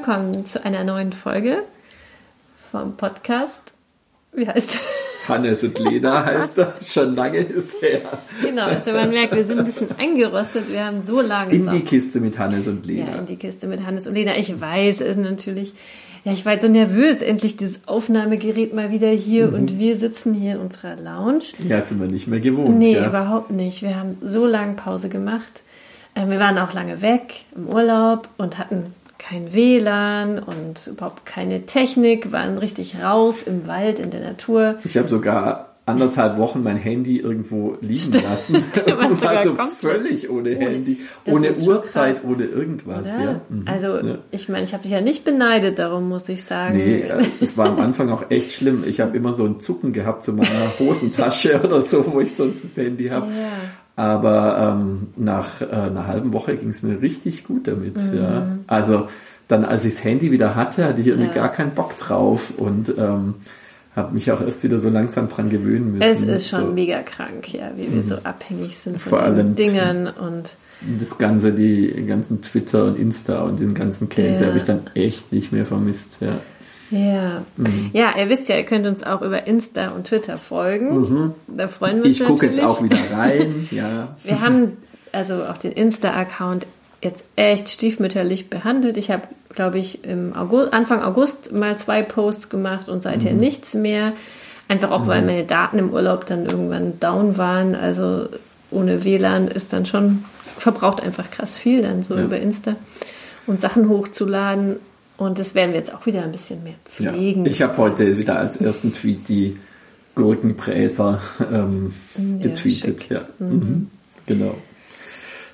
Willkommen zu einer neuen Folge vom Podcast. Wie heißt er? Hannes und Lena heißt er. Schon lange ist her. Genau, also man merkt, wir sind ein bisschen eingerostet. Wir haben so lange. In die Kiste mit Hannes und Lena. Ja, in die Kiste mit Hannes und Lena. Ich weiß es natürlich. Ja, ich war jetzt so nervös. Endlich dieses Aufnahmegerät mal wieder hier Mhm. und wir sitzen hier in unserer Lounge. Ja, sind wir nicht mehr gewohnt. Nee, gell? überhaupt nicht. Wir haben so lange Pause gemacht. Ähm, Wir waren auch lange weg im Urlaub und hatten kein WLAN und überhaupt keine Technik, waren richtig raus im Wald, in der Natur. Ich habe sogar anderthalb Wochen mein Handy irgendwo liegen lassen. Und war so völlig ohne, ohne- Handy, ohne Uhrzeit, ohne irgendwas. Oder? Ja. Mhm. Also Ja. ich meine, ich habe dich ja nicht beneidet, darum muss ich sagen. Nee, äh, es war am Anfang auch echt schlimm. Ich habe immer so ein Zucken gehabt zu meiner Hosentasche oder so, wo ich sonst das Handy habe. Aber ähm, nach äh, einer halben Woche ging es mir richtig gut damit. Ja. Also dann, als ich das Handy wieder hatte, hatte ich irgendwie Mhm. Ja. gar keinen Bock drauf und ähm, habe mich auch erst wieder so langsam dran gewöhnen Es müssen. ist schon so, Mhm. mega krank, ja, wie wir so abhängig sind von Vor allem Dingern und das ganze, die ganzen Twitter und Insta und den ganzen Käse Ja. habe ich dann echt nicht mehr vermisst. Ja. Ja. Ja, ihr wisst ja, ihr könnt uns auch über Insta und Twitter folgen. Da freuen wir uns Mhm. Ich gucke jetzt auch wieder rein. Ja. Wir haben also auch den Insta-Account jetzt echt stiefmütterlich behandelt. Ich habe, glaube ich, im August, Anfang August mal zwei Posts gemacht und seither Mhm. nichts mehr. Einfach auch, weil meine Daten im Urlaub dann irgendwann down waren. Also ohne WLAN ist dann schon, verbraucht einfach krass viel dann so Ja. über Insta und Sachen hochzuladen. Und das werden wir jetzt auch wieder ein bisschen mehr Ja. pflegen. Ich habe heute wieder als ersten Tweet die Gurkenbräser ähm, Ja, getweetet. Ja, mhm. genau.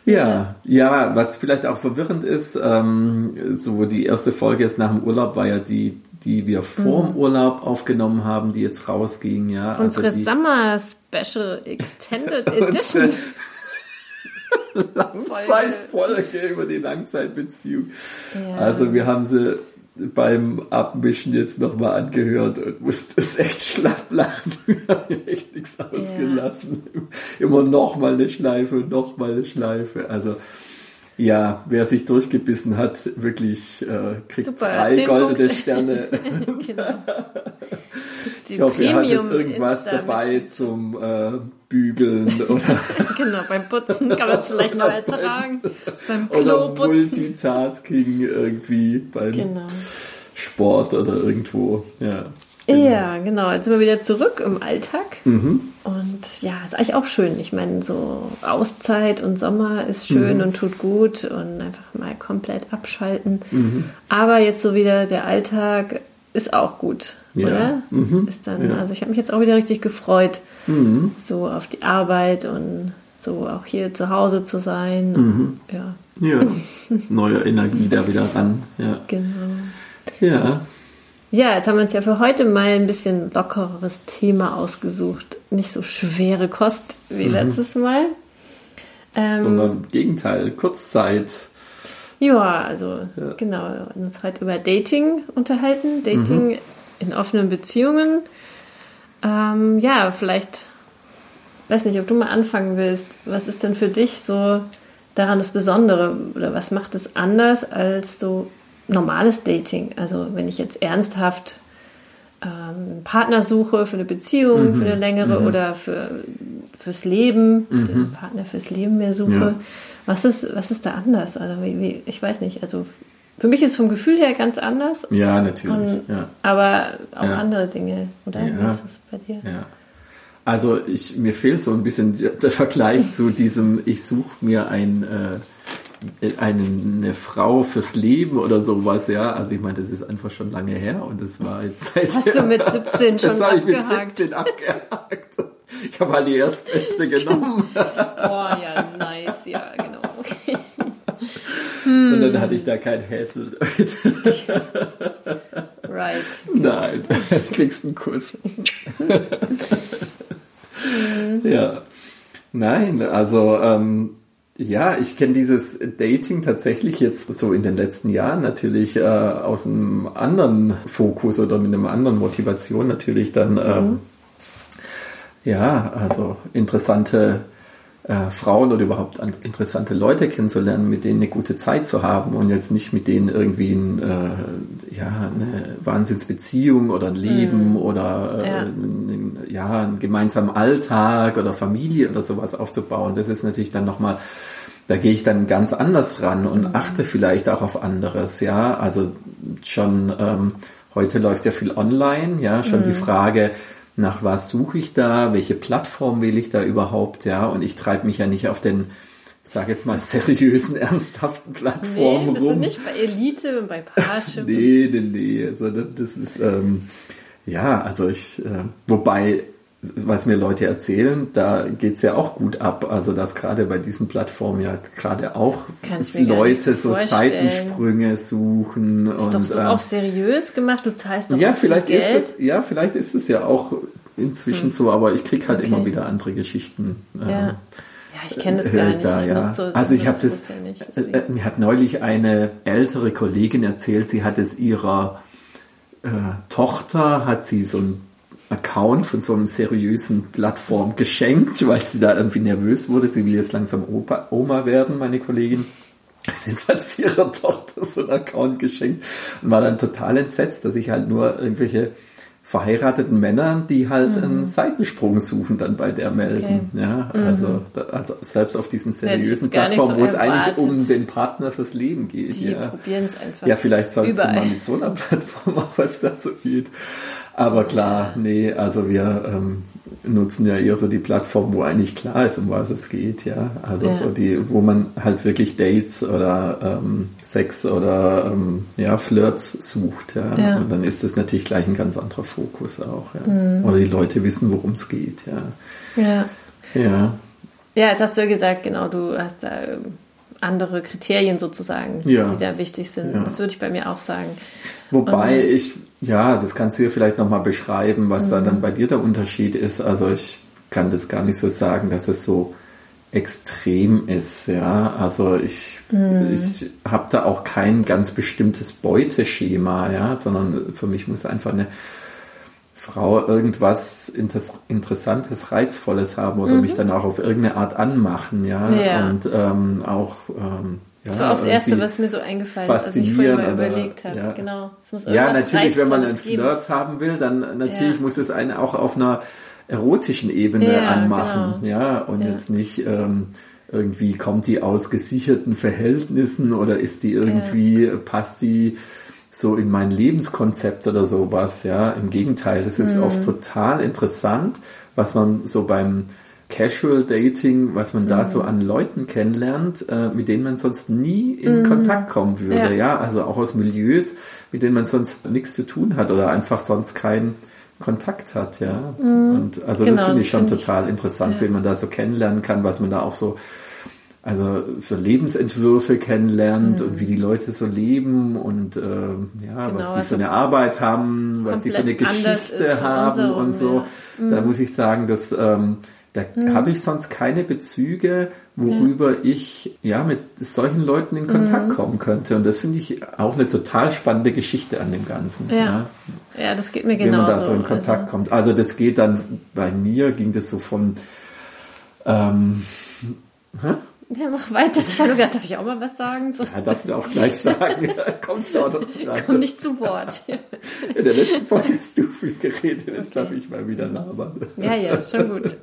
Ja, ja, was vielleicht auch verwirrend ist, ähm, so die erste Folge ist nach dem Urlaub, war ja die, die wir vor dem Urlaub aufgenommen haben, die jetzt rausging, ja. Mhm. Unsere also die, Summer Special Extended Edition. Langzeitfolge über die Langzeitbeziehung. Ja. Also wir haben sie beim Abmischen jetzt nochmal angehört und mussten es echt schlapp lachen. Wir haben hier echt nichts ausgelassen. Immer nochmal eine Schleife nochmal eine Schleife. Also ja, wer sich durchgebissen hat, wirklich äh, kriegt Super, drei goldene Punkte. Sterne. genau. Ich hoffe, ihr hattet irgendwas Insta- dabei zum äh, Bügeln oder, Genau, beim Putzen kann man es vielleicht noch ertragen. beim oder Kloputzen. Multitasking irgendwie beim Genau. Sport oder irgendwo. Ja. Ja, genau. Jetzt sind wir wieder zurück im Alltag. Mhm. Und ja, ist eigentlich auch schön. Ich meine, so Auszeit und Sommer ist schön Mhm. und tut gut und einfach mal komplett abschalten. Mhm. Aber jetzt so wieder der Alltag ist auch gut, Ja. oder? Mhm. Ist dann, Ja. Also ich habe mich jetzt auch wieder richtig gefreut, Mhm. so auf die Arbeit und so auch hier zu Hause zu sein. Mhm. Ja, Ja, neue Energie da wieder ran. Ja. genau. ja, Ja, jetzt haben wir uns ja für heute mal ein bisschen lockeres Thema ausgesucht. Nicht so schwere Kost wie letztes Mal. Ähm, sondern im Gegenteil, Kurzzeit. ja, also Ja. genau, uns heute über Dating unterhalten. Dating in offenen Beziehungen. Ähm, ja, vielleicht, weiß nicht, ob du mal anfangen willst. Was ist denn für dich so daran das Besondere oder was macht es anders als so normales Dating? Also wenn ich jetzt ernsthaft ähm, einen Partner suche für eine Beziehung, für eine längere oder für fürs Leben, einen Partner fürs Leben mehr suche. Ja. Was ist was ist da anders? Also wie, wie, ich weiß nicht. Also für mich ist vom Gefühl her ganz anders. Ja, natürlich. Und, ja. Aber auch Ja. andere Dinge, oder? Ja. Wie ist es bei dir? Ja. Also ich, mir fehlt so ein bisschen der Vergleich zu diesem, ich suche mir ein, äh, eine, Frau fürs Leben oder sowas, ja. Also ich meine, das ist einfach schon lange her und das war jetzt seit Hast du mit 17 schon das habe ich mit abgehakt? 17 abgehakt. Ich habe halt die erstbeste genommen. Oh ja, nice, ja. Und dann hatte ich da kein Häsel. Right. Nein, kriegst einen Kuss. ja. Nein, also ähm, ja, ich kenne dieses Dating tatsächlich jetzt so in den letzten Jahren natürlich äh, aus einem anderen Fokus oder mit einer anderen Motivation natürlich dann ähm, ja, also interessante äh, Frauen oder überhaupt interessante Leute kennenzulernen, mit denen eine gute Zeit zu haben und jetzt nicht mit denen irgendwie ein, äh, ja, eine Wahnsinnsbeziehung oder ein Leben mm. oder äh, ja. Ein, ja, einen gemeinsamen Alltag oder Familie oder sowas aufzubauen. Das ist natürlich dann nochmal da gehe ich dann ganz anders ran und mhm. achte vielleicht auch auf anderes, ja. Also schon ähm, heute läuft ja viel online, ja, schon mhm. die Frage, nach was suche ich da, welche Plattform will ich da überhaupt, ja, und ich treibe mich ja nicht auf den, ich sage jetzt mal, seriösen, ernsthaften Plattformen nee, rum. Nicht bei Elite und bei Parship. nee, nee, nee, also das ist, ähm, ja, also ich, äh, wobei was mir Leute erzählen, da geht es ja auch gut ab. Also dass gerade bei diesen Plattformen ja gerade auch Leute so Seitensprünge suchen. Das ist und, doch so ähm, auch seriös gemacht, du zahlst doch ja, vielleicht Geld. Ist es, ja, vielleicht ist es ja auch inzwischen hm. so, aber ich kriege halt okay. immer wieder andere Geschichten. Ja. Ähm, ja, ich kenne das gar nicht. Da, ich ja. So, also ich habe das, ja nicht, äh, äh, mir hat neulich eine ältere Kollegin erzählt, sie hat es ihrer äh, Tochter, hat sie so ein Account von so einem seriösen Plattform geschenkt, weil sie da irgendwie nervös wurde. Sie will jetzt langsam Opa, Oma werden, meine Kollegin. Jetzt hat sie ihrer Tochter so einen Account geschenkt und war dann total entsetzt, dass ich halt nur irgendwelche verheirateten Männern, die halt mhm. einen Seitensprung suchen, dann bei der melden. Okay. Ja, mhm. also, da, also, selbst auf diesen seriösen Plattformen, so wo es eigentlich um den Partner fürs Leben geht. Die ja. probieren es einfach. Ja, vielleicht sollst du mal mit so einer Plattform auch was da so geht. Aber klar, nee, also wir ähm, nutzen ja eher so die Plattform, wo eigentlich klar ist, um was es geht, ja. Also ja. so die, wo man halt wirklich Dates oder ähm, Sex oder ähm, ja, Flirts sucht, ja. ja. Und dann ist das natürlich gleich ein ganz anderer Fokus auch, ja. Mhm. Oder die Leute wissen, worum es geht, ja. Ja. Ja. Ja, jetzt hast du ja gesagt, genau, du hast da ähm, andere Kriterien sozusagen, ja. die da wichtig sind. Ja. Das würde ich bei mir auch sagen. Wobei Und, ich ja, das kannst du ja vielleicht nochmal beschreiben, was mhm. da dann bei dir der Unterschied ist. Also ich kann das gar nicht so sagen, dass es so extrem ist. Ja, also ich, mhm. ich habe da auch kein ganz bestimmtes Beuteschema, ja, sondern für mich muss einfach eine Frau irgendwas Interessantes, Reizvolles haben oder mhm. mich dann auch auf irgendeine Art anmachen, ja, ja. und ähm, auch ähm, ja, das war auch das Erste, was mir so eingefallen ist, als ich vorher mal überlegt habe. Ja. Genau. ja, natürlich, wenn man einen Flirt geben. haben will, dann natürlich ja. muss es einen auch auf einer erotischen Ebene ja, anmachen. Genau. Ja, und jetzt nicht ähm, irgendwie kommt die aus gesicherten Verhältnissen oder ist die irgendwie, passt die so in mein Lebenskonzept oder sowas. Ja, im Gegenteil, das ist mhm. oft total interessant, was man so beim Casual Dating, was man mhm. da so an Leuten kennenlernt, äh, mit denen man sonst nie in mhm. Kontakt kommen würde. Ja. ja. also auch aus Milieus, mit denen man sonst nichts zu tun hat oder einfach sonst keinen Kontakt hat. Ja, mhm. und also genau, das finde ich schon find total ich, interessant, ja. wie man da so kennenlernen kann, was man da auch so also für Lebensentwürfe kennenlernt mhm. und wie die Leute so leben und äh, ja, genau, was sie also für eine Arbeit haben, was sie für eine Geschichte haben und so. Ja. Da mhm. muss ich sagen, dass ähm, da mhm. habe ich sonst keine Bezüge, worüber ja. ich ja mit solchen Leuten in Kontakt mhm. kommen könnte. Und das finde ich auch eine total spannende Geschichte an dem Ganzen. Ja, ja. ja das geht mir genau. Wenn man da so in Kontakt also. kommt. Also das geht dann, bei mir ging das so von ähm, hä? Ja, mach weiter. Ich habe gedacht, darf ich auch mal was sagen? So. Ja, darfst du auch gleich sagen. Kommst du auch noch dran. Komm nicht zu Wort. In der letzten Folge hast du viel geredet, jetzt okay. darf ich mal wieder labern. Ja, ja, schon gut.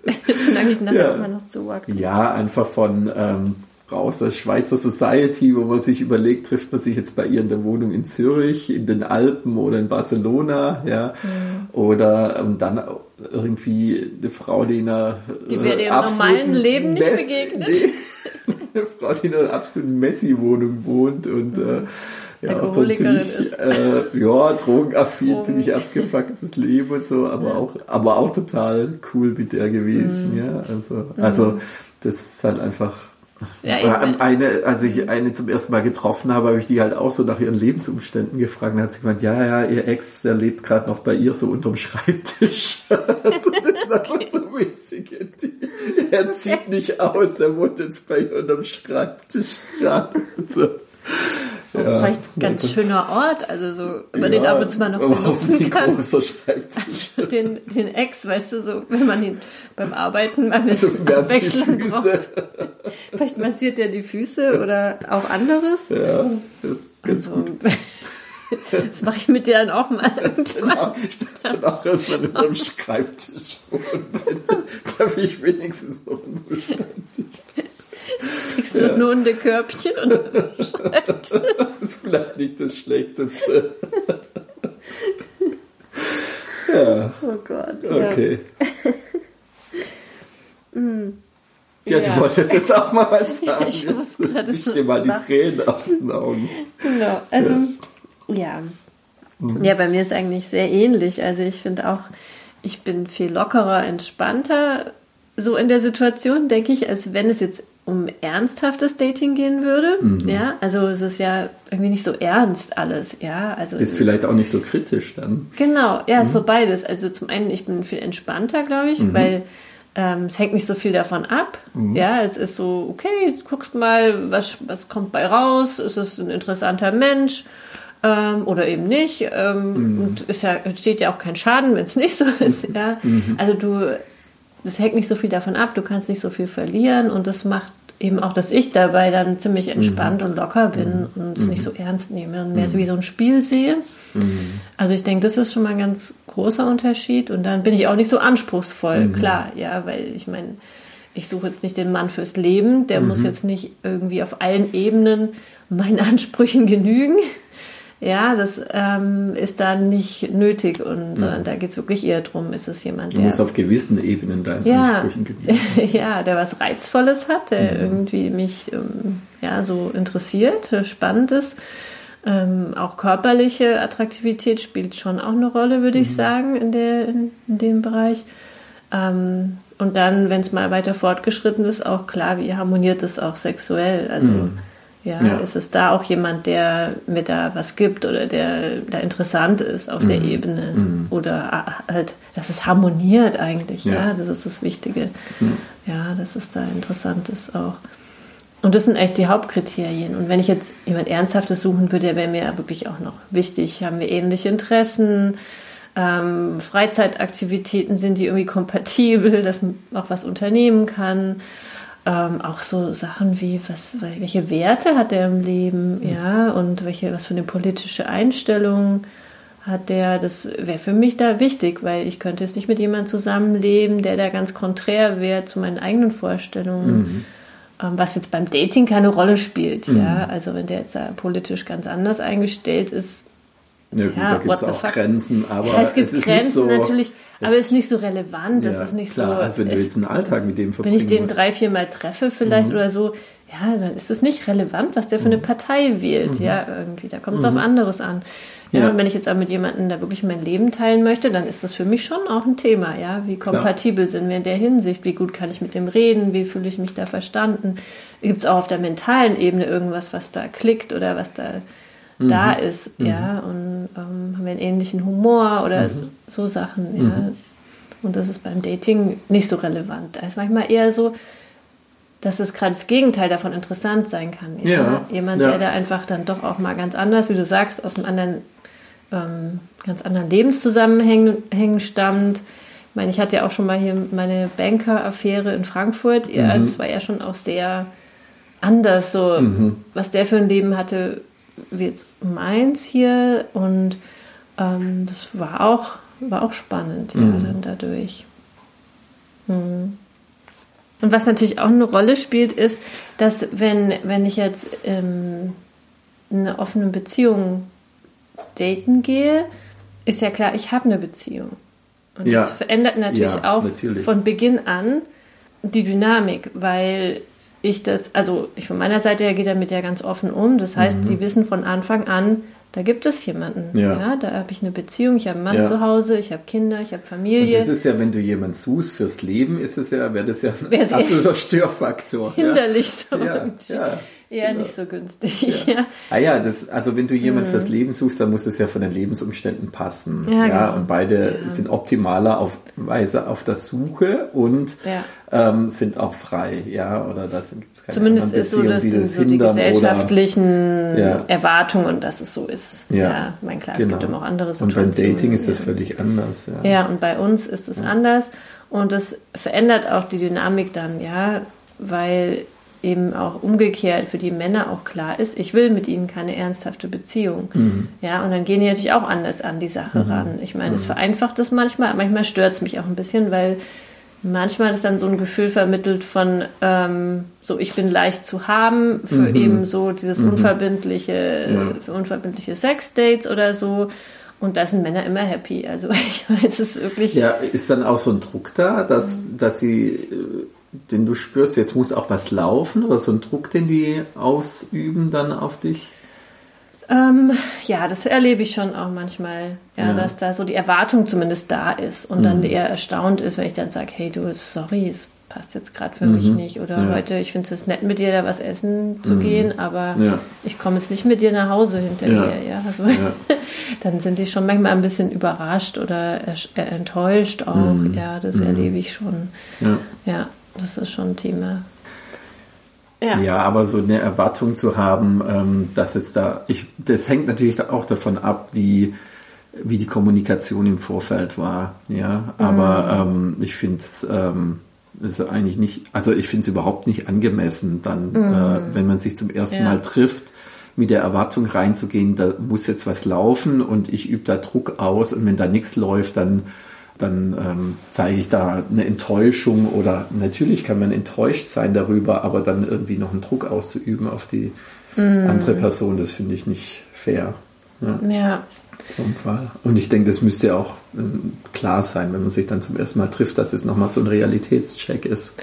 Solange ich nachher ja. immer noch zu Wort komme. Ja, einfach von ähm, raus der Schweizer Society, wo man sich überlegt, trifft man sich jetzt bei ihr in der Wohnung in Zürich, in den Alpen oder in Barcelona, ja, mhm. oder ähm, dann irgendwie eine Frau, die in einer die wir äh, im normalen Leben nicht begegnet. Nee, eine Frau, die in einer absoluten Messi-Wohnung wohnt und äh, ja, auch so ziemlich, äh, ja, drogenaffin, Drogen. ziemlich abgefucktes Leben und so, aber ja. auch, aber auch total cool mit der gewesen, mhm. ja, also, mhm. also, das ist halt einfach, ja, eine, als ich eine zum ersten Mal getroffen habe, habe ich die halt auch so nach ihren Lebensumständen gefragt. Dann hat sie gemeint, ja, ja, ihr Ex, der lebt gerade noch bei ihr so unterm Schreibtisch. das ist okay. so witzig. er zieht nicht aus, er wohnt jetzt bei ihr unterm Schreibtisch gerade. Ja, vielleicht ein ganz schöner Ort, also so, über ja, den ab und zu mal noch benutzen kann. Also den, den Ex, weißt du, so, wenn man ihn beim Arbeiten mal mit also Abwechslung braucht. Vielleicht massiert er die Füße oder auch anderes. Ja, das ist ganz also, gut. Das mache ich mit dir dann auch mal irgendwann. ich dachte dann auch irgendwann über dem Schreibtisch. Da will ich wenigstens noch einen Schreibtisch. Ja. ein Hundekörbchen und Das ist vielleicht nicht das Schlechteste. ja. Oh Gott. Okay. Ja. Ja, ja, du wolltest jetzt auch mal was sagen. ich jetzt dir mal die Tränen aus den Augen. Genau, also ja. Mhm. Ja, bei mir ist eigentlich sehr ähnlich. Also ich finde auch, ich bin viel lockerer, entspannter so in der Situation, denke ich, als wenn es jetzt um ernsthaftes Dating gehen würde. Mhm. Ja, also es ist ja irgendwie nicht so ernst alles. Ja, also ist vielleicht auch nicht so kritisch dann. Genau, ja, mhm. so beides. Also zum einen, ich bin viel entspannter, glaube ich, mhm. weil ähm, es hängt nicht so viel davon ab. Mhm. Ja, es ist so, okay, guckst mal, was, was kommt bei raus. Es ist ein interessanter Mensch ähm, oder eben nicht. Ähm, mhm. Und ist ja, entsteht ja auch kein Schaden, wenn es nicht so ist. Ja? Mhm. Also du, das hängt nicht so viel davon ab, du kannst nicht so viel verlieren und das macht eben auch, dass ich dabei dann ziemlich mhm. entspannt mhm. und locker bin mhm. und es nicht so ernst nehme und mehr so wie so ein Spiel sehe. Also ich denke, das ist schon mal ein ganz großer Unterschied und dann bin ich auch nicht so anspruchsvoll, klar, ja, weil ich meine, ich suche jetzt nicht den Mann fürs Leben, der muss jetzt nicht irgendwie auf allen Ebenen meinen Ansprüchen genügen. Ja, das ähm, ist da nicht nötig, und, sondern da geht es wirklich eher darum, ist es jemand, der. Du musst auf gewissen Ebenen deinen ja, Ansprüchen genügen. ja, der was Reizvolles hat, der mhm. irgendwie mich ähm, ja, so interessiert, spannend ist. Ähm, auch körperliche Attraktivität spielt schon auch eine Rolle, würde mhm. ich sagen, in, der, in, in dem Bereich. Ähm, und dann, wenn es mal weiter fortgeschritten ist, auch klar, wie harmoniert es auch sexuell. Also mhm ja, ja, ist es da auch jemand, der mir da was gibt oder der da interessant ist auf mhm. der Ebene mhm. oder halt, dass es harmoniert eigentlich, ja, ja das ist das Wichtige. Mhm. Ja, dass es da interessant ist auch. Und das sind echt die Hauptkriterien. Und wenn ich jetzt jemand Ernsthaftes suchen würde, wäre mir wirklich auch noch wichtig, haben wir ähnliche Interessen, ähm, Freizeitaktivitäten, sind die irgendwie kompatibel, dass man auch was unternehmen kann ähm, auch so Sachen wie, was, welche Werte hat er im Leben, mhm. ja, und welche, was für eine politische Einstellung hat der, das wäre für mich da wichtig, weil ich könnte jetzt nicht mit jemandem zusammenleben, der da ganz konträr wäre zu meinen eigenen Vorstellungen. Mhm. Ähm, was jetzt beim Dating keine Rolle spielt, mhm. ja. Also wenn der jetzt da politisch ganz anders eingestellt ist, ja, gut, ja, da gibt es auch fuck? Grenzen, aber ja, es gibt es Grenzen so, natürlich, aber es ist nicht so relevant, das ja, ist nicht klar, so. Als wenn du jetzt einen Alltag mit dem verbringst. Wenn ich den musst. drei, vier Mal treffe vielleicht mhm. oder so, ja, dann ist es nicht relevant, was der für eine mhm. Partei wählt, mhm. ja, irgendwie. Da kommt es auf mhm. anderes an. Ja, und wenn ich jetzt auch mit jemandem da wirklich mein Leben teilen möchte, dann ist das für mich schon auch ein Thema, ja. Wie kompatibel sind wir in der Hinsicht? Wie gut kann ich mit dem reden? Wie fühle ich mich da verstanden? Gibt es auch auf der mentalen Ebene irgendwas, was da klickt oder was da mhm. da ist, mhm. ja, und ähm, haben wir einen ähnlichen Humor oder mhm. so Sachen, ja. Mhm. Und das ist beim Dating nicht so relevant. Da ist manchmal eher so, dass es gerade das Gegenteil davon interessant sein kann. Ja? ja Jemand, ja. der da einfach dann doch auch mal ganz anders, wie du sagst, aus einem anderen, ähm, ganz anderen Lebenszusammenhängen stammt. Ich meine, ich hatte ja auch schon mal hier meine Banker-Affäre in Frankfurt. Ja, mhm. das war ja schon auch sehr anders, so mhm. was der für ein Leben hatte, jetzt meins hier und ähm, das war auch, war auch spannend, ja, mhm. dann dadurch. Mhm. Und was natürlich auch eine Rolle spielt, ist, dass wenn, wenn ich jetzt ähm, in einer offenen Beziehung daten gehe, ist ja klar, ich habe eine Beziehung. Und ja. das verändert natürlich ja, auch natürlich. von Beginn an die Dynamik, weil ich das, also ich von meiner Seite her gehe damit ja ganz offen um. Das heißt, mhm. sie wissen von Anfang an, da gibt es jemanden. Ja. ja da habe ich eine Beziehung, ich habe einen Mann ja. zu Hause, ich habe Kinder, ich habe Familie. Und das ist ja, wenn du jemanden suchst fürs Leben, ist es ja, wäre das ja ein Wär's absoluter Störfaktor. Hinderlich ja. so. Ja, ja. Eher genau. nicht so günstig. Ja. ja. Ah ja, das, also wenn du jemand mhm. fürs Leben suchst, dann muss es ja von den Lebensumständen passen. Ja, ja genau. und beide ja. sind optimaler auf Weise auf der Suche und ähm, sind auch frei, ja, oder das gibt keine Zumindest ist so, dass die, so die gesellschaftlichen oder, Erwartungen und dass es so ist. Ja, mein klar, genau. es gibt immer auch andere Situationen. Und beim Dating ist das völlig anders. Ja, ja und bei uns ist es anders und das verändert auch die Dynamik dann, ja, weil eben auch umgekehrt für die Männer auch klar ist, ich will mit ihnen keine ernsthafte Beziehung. Mhm. Ja, und dann gehen die natürlich auch anders an die Sache mhm. ran. Ich meine, es mhm. vereinfacht es manchmal, manchmal stört es mich auch ein bisschen, weil manchmal ist dann so ein Gefühl vermittelt von ähm, so ich bin leicht zu haben für mhm. eben so dieses mhm. unverbindliche ja. für unverbindliche Sexdates oder so und da sind Männer immer happy also ich weiß es ist wirklich ja ist dann auch so ein Druck da dass mhm. dass sie äh, den du spürst, jetzt muss auch was laufen oder so ein Druck, den die ausüben dann auf dich? Ähm, ja, das erlebe ich schon auch manchmal, ja, ja, dass da so die Erwartung zumindest da ist und mhm. dann eher erstaunt ist, wenn ich dann sage, hey du, sorry, es passt jetzt gerade für mhm. mich nicht oder ja. heute, ich finde es nett mit dir da was essen zu mhm. gehen, aber ich komme jetzt nicht mit dir nach Hause hinterher, ja, also, dann sind die schon manchmal ein bisschen überrascht oder enttäuscht auch, mhm. ja, das mhm. erlebe ich schon, ja. Das ist schon ein Thema. Ja. ja, aber so eine Erwartung zu haben, ähm, dass jetzt da, ich, das hängt natürlich auch davon ab, wie, wie die Kommunikation im Vorfeld war. Ja, aber mhm. ähm, ich finde es ähm, ist eigentlich nicht, also ich finde es überhaupt nicht angemessen, dann, mhm. äh, wenn man sich zum ersten ja. Mal trifft, mit der Erwartung reinzugehen, da muss jetzt was laufen und ich übe da Druck aus und wenn da nichts läuft, dann dann ähm, zeige ich da eine Enttäuschung oder natürlich kann man enttäuscht sein darüber, aber dann irgendwie noch einen Druck auszuüben auf die mm. andere Person, das finde ich nicht fair. Ja. ja. Und ich denke, das müsste ja auch ähm, klar sein, wenn man sich dann zum ersten Mal trifft, dass es nochmal so ein Realitätscheck ist.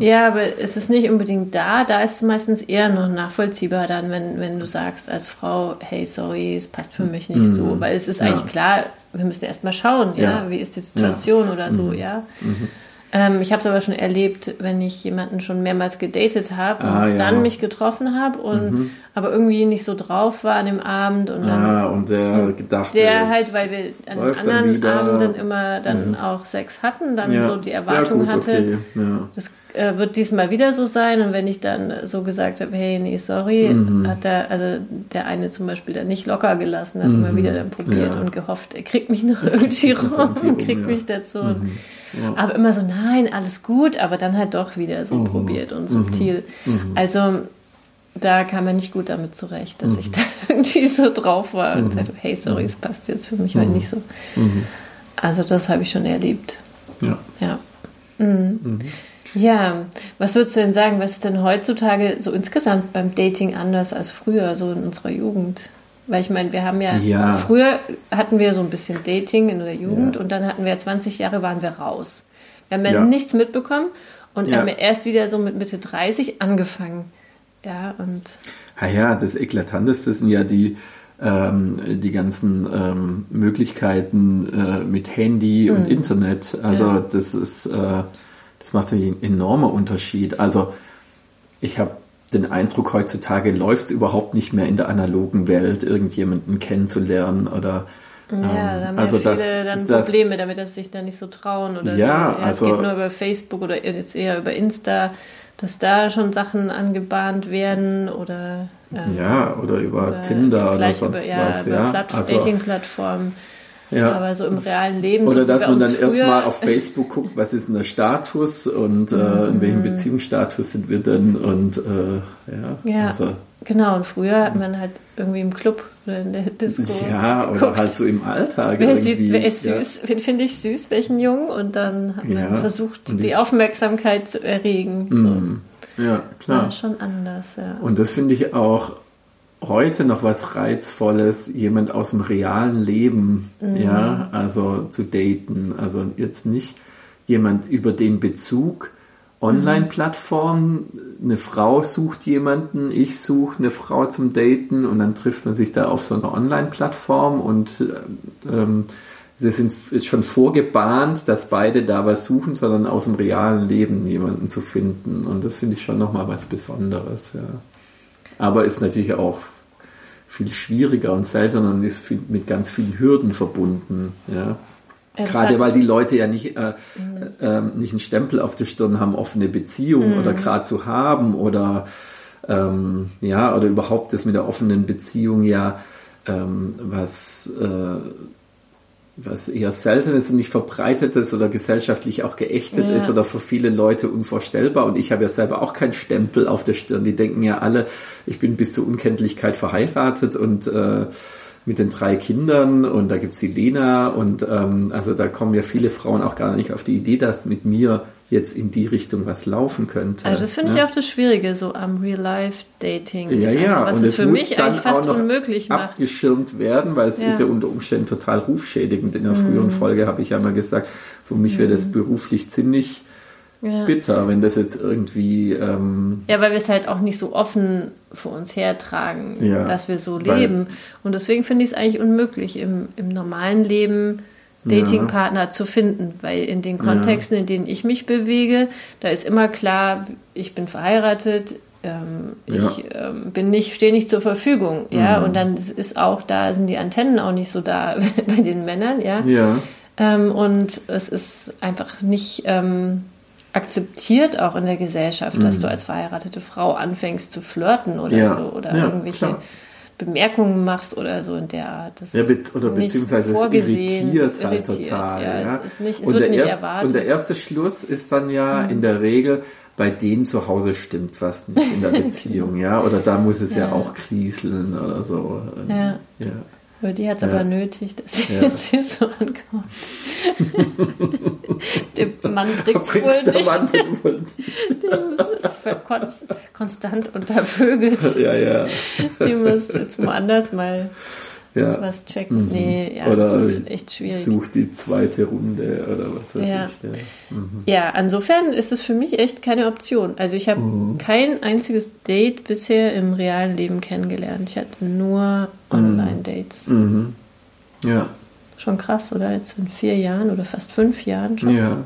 Ja, aber es ist nicht unbedingt da. Da ist es meistens eher noch nachvollziehbar dann, wenn, wenn du sagst als Frau, hey, sorry, es passt für mich nicht mhm. so. Weil es ist ja. eigentlich klar, wir müssen erst mal schauen, ja, ja. wie ist die Situation ja. oder so, mhm. ja. Mhm. Ähm, ich habe es aber schon erlebt, wenn ich jemanden schon mehrmals gedatet habe und ah, ja. dann mich getroffen habe und mhm. aber irgendwie nicht so drauf war an dem Abend und dann ah, und der gedacht der halt, weil wir an anderen Abenden immer dann mhm. auch Sex hatten, dann so die Erwartung gut, hatte, okay. das äh, wird diesmal wieder so sein. Und wenn ich dann so gesagt habe, hey, nee, sorry, mhm. hat er, also der eine zum Beispiel dann nicht locker gelassen, hat mhm. immer wieder dann probiert ja. und gehofft, er kriegt mich noch irgendwie rum und kriegt ja. mich dazu. Mhm. Ja. Aber immer so, nein, alles gut, aber dann halt doch wieder so mhm. probiert und subtil. Mhm. Mhm. Also da kam er nicht gut damit zurecht, dass ich da irgendwie so drauf war und sagte, hey, sorry, es passt jetzt für mich heute nicht so. Also das habe ich schon erlebt. Ja. Ja. Mhm. Ja, was würdest du denn sagen, was ist denn heutzutage so insgesamt beim Dating anders als früher, so in unserer Jugend? Weil ich meine, wir haben ja, ja. früher hatten wir so ein bisschen Dating in der Jugend ja. und dann hatten wir 20 Jahre, waren wir raus. Wir haben ja, ja. nichts mitbekommen und haben ja erst wieder so mit Mitte 30 angefangen. Ja, und. Ah ja, das Eklatanteste sind ja die, ähm, die ganzen ähm, Möglichkeiten äh, mit Handy und mhm. Internet. Also das ist. Äh, das macht einen enormen Unterschied. Also ich habe den Eindruck, heutzutage läuft es überhaupt nicht mehr in der analogen Welt, irgendjemanden kennenzulernen oder ja, da haben also ja viele das, dann Probleme das, damit, dass sie sich da nicht so trauen oder ja, so. Ja, also, es geht nur über Facebook oder jetzt eher über Insta, dass da schon Sachen angebahnt werden oder ähm, ja oder über, über Tinder oder sonst über, ja, was, über ja. Platt also, Dating-Plattformen. Ja. Aber so im realen Leben. Oder so dass man dann erstmal auf Facebook guckt, was ist denn der Status und äh, in welchem mhm. Beziehungsstatus sind wir denn und äh, ja. Ja, also. genau. Und früher hat man halt irgendwie im Club oder in der Disco. Ja, geguckt. oder halt so im Alltag. Wer ist, wer ist süß? Ja. Finde ich süß, welchen Jungen? Und dann hat man ja. versucht, die Aufmerksamkeit zu erregen. So. Mhm. Ja, klar. War schon anders, ja. Und das finde ich auch heute noch was Reizvolles, jemand aus dem realen Leben, mhm. ja, also zu daten. Also jetzt nicht jemand über den Bezug Online-Plattform. Eine Frau sucht jemanden, ich suche eine Frau zum Daten und dann trifft man sich da auf so einer Online-Plattform und ähm, sie sind ist schon vorgebahnt, dass beide da was suchen, sondern aus dem realen Leben jemanden zu finden. Und das finde ich schon nochmal was Besonderes, ja. Aber ist natürlich auch viel schwieriger und seltener und ist viel, mit ganz vielen Hürden verbunden. Ja. Das Gerade weil die Leute ja nicht, äh, äh, nicht einen Stempel auf der Stirn haben, offene Beziehungen oder gerade zu haben oder ähm, ja, oder überhaupt das mit der offenen Beziehung ja ähm, was äh, was eher selten ist und nicht verbreitetes oder gesellschaftlich auch geächtet ja. ist oder für viele Leute unvorstellbar. Und ich habe ja selber auch keinen Stempel auf der Stirn. Die denken ja alle, ich bin bis zur Unkenntlichkeit verheiratet und äh, mit den drei Kindern und da gibt's die Lena und ähm, also da kommen ja viele Frauen auch gar nicht auf die Idee, dass mit mir jetzt in die Richtung was laufen könnte. Also das finde ich auch das Schwierige, so am Real-Life-Dating. Ja, ja. Also, was und es für mich eigentlich fast unmöglich macht. abgeschirmt werden, weil es ja. ist ja unter Umständen total rufschädigend. In der mhm. früheren Folge habe ich ja mal gesagt, für mich mhm. wäre das beruflich ziemlich ja. bitter, wenn das jetzt irgendwie... Ähm, ja, weil wir es halt auch nicht so offen vor uns hertragen, dass wir so leben. Und deswegen finde ich es eigentlich unmöglich, im, im normalen Leben Datingpartner ja. zu finden, weil in den Kontexten, in denen ich mich bewege, da ist immer klar, ich bin verheiratet, ähm, ja. ich ähm, bin nicht, stehe nicht zur Verfügung, ja, mhm. und dann ist auch da, sind die Antennen auch nicht so da bei den Männern, ja. ja. Ähm, und es ist einfach nicht ähm, akzeptiert auch in der Gesellschaft, mhm. dass du als verheiratete Frau anfängst zu flirten oder so oder irgendwelche klar Bemerkungen machst oder so in der Art. Das ja, be oder beziehungsweise es irritiert halt irritiert, total. Ja, ja. Es, nicht, es und, wird nicht erst, erwartet. und der erste Schluss ist dann ja mhm. in der Regel, bei denen zu Hause stimmt was nicht in der Beziehung, ja. Oder da muss es ja, ja auch krieseln oder so. Ja. ja. Aber die hat es ja. aber nötig, dass sie ja. jetzt hier so ankommt. der Mann bringt es wohl nicht. Mann wohl nicht. Der ist konstant untervögelt. Ja, ja. Die muss jetzt woanders mal ja. was checken. Mhm. Nee, ja, oder das ist echt schwierig. Such die zweite Runde oder was weiß ja. ich. Ja. Mhm. ja, insofern ist es für mich echt keine Option. Also ich habe mhm. kein einziges Date bisher im realen Leben kennengelernt. Ich hatte nur Online-Dates. Mhm. Ja. Schon krass, oder? Jetzt in vier Jahren oder fast fünf Jahren schon. Ja.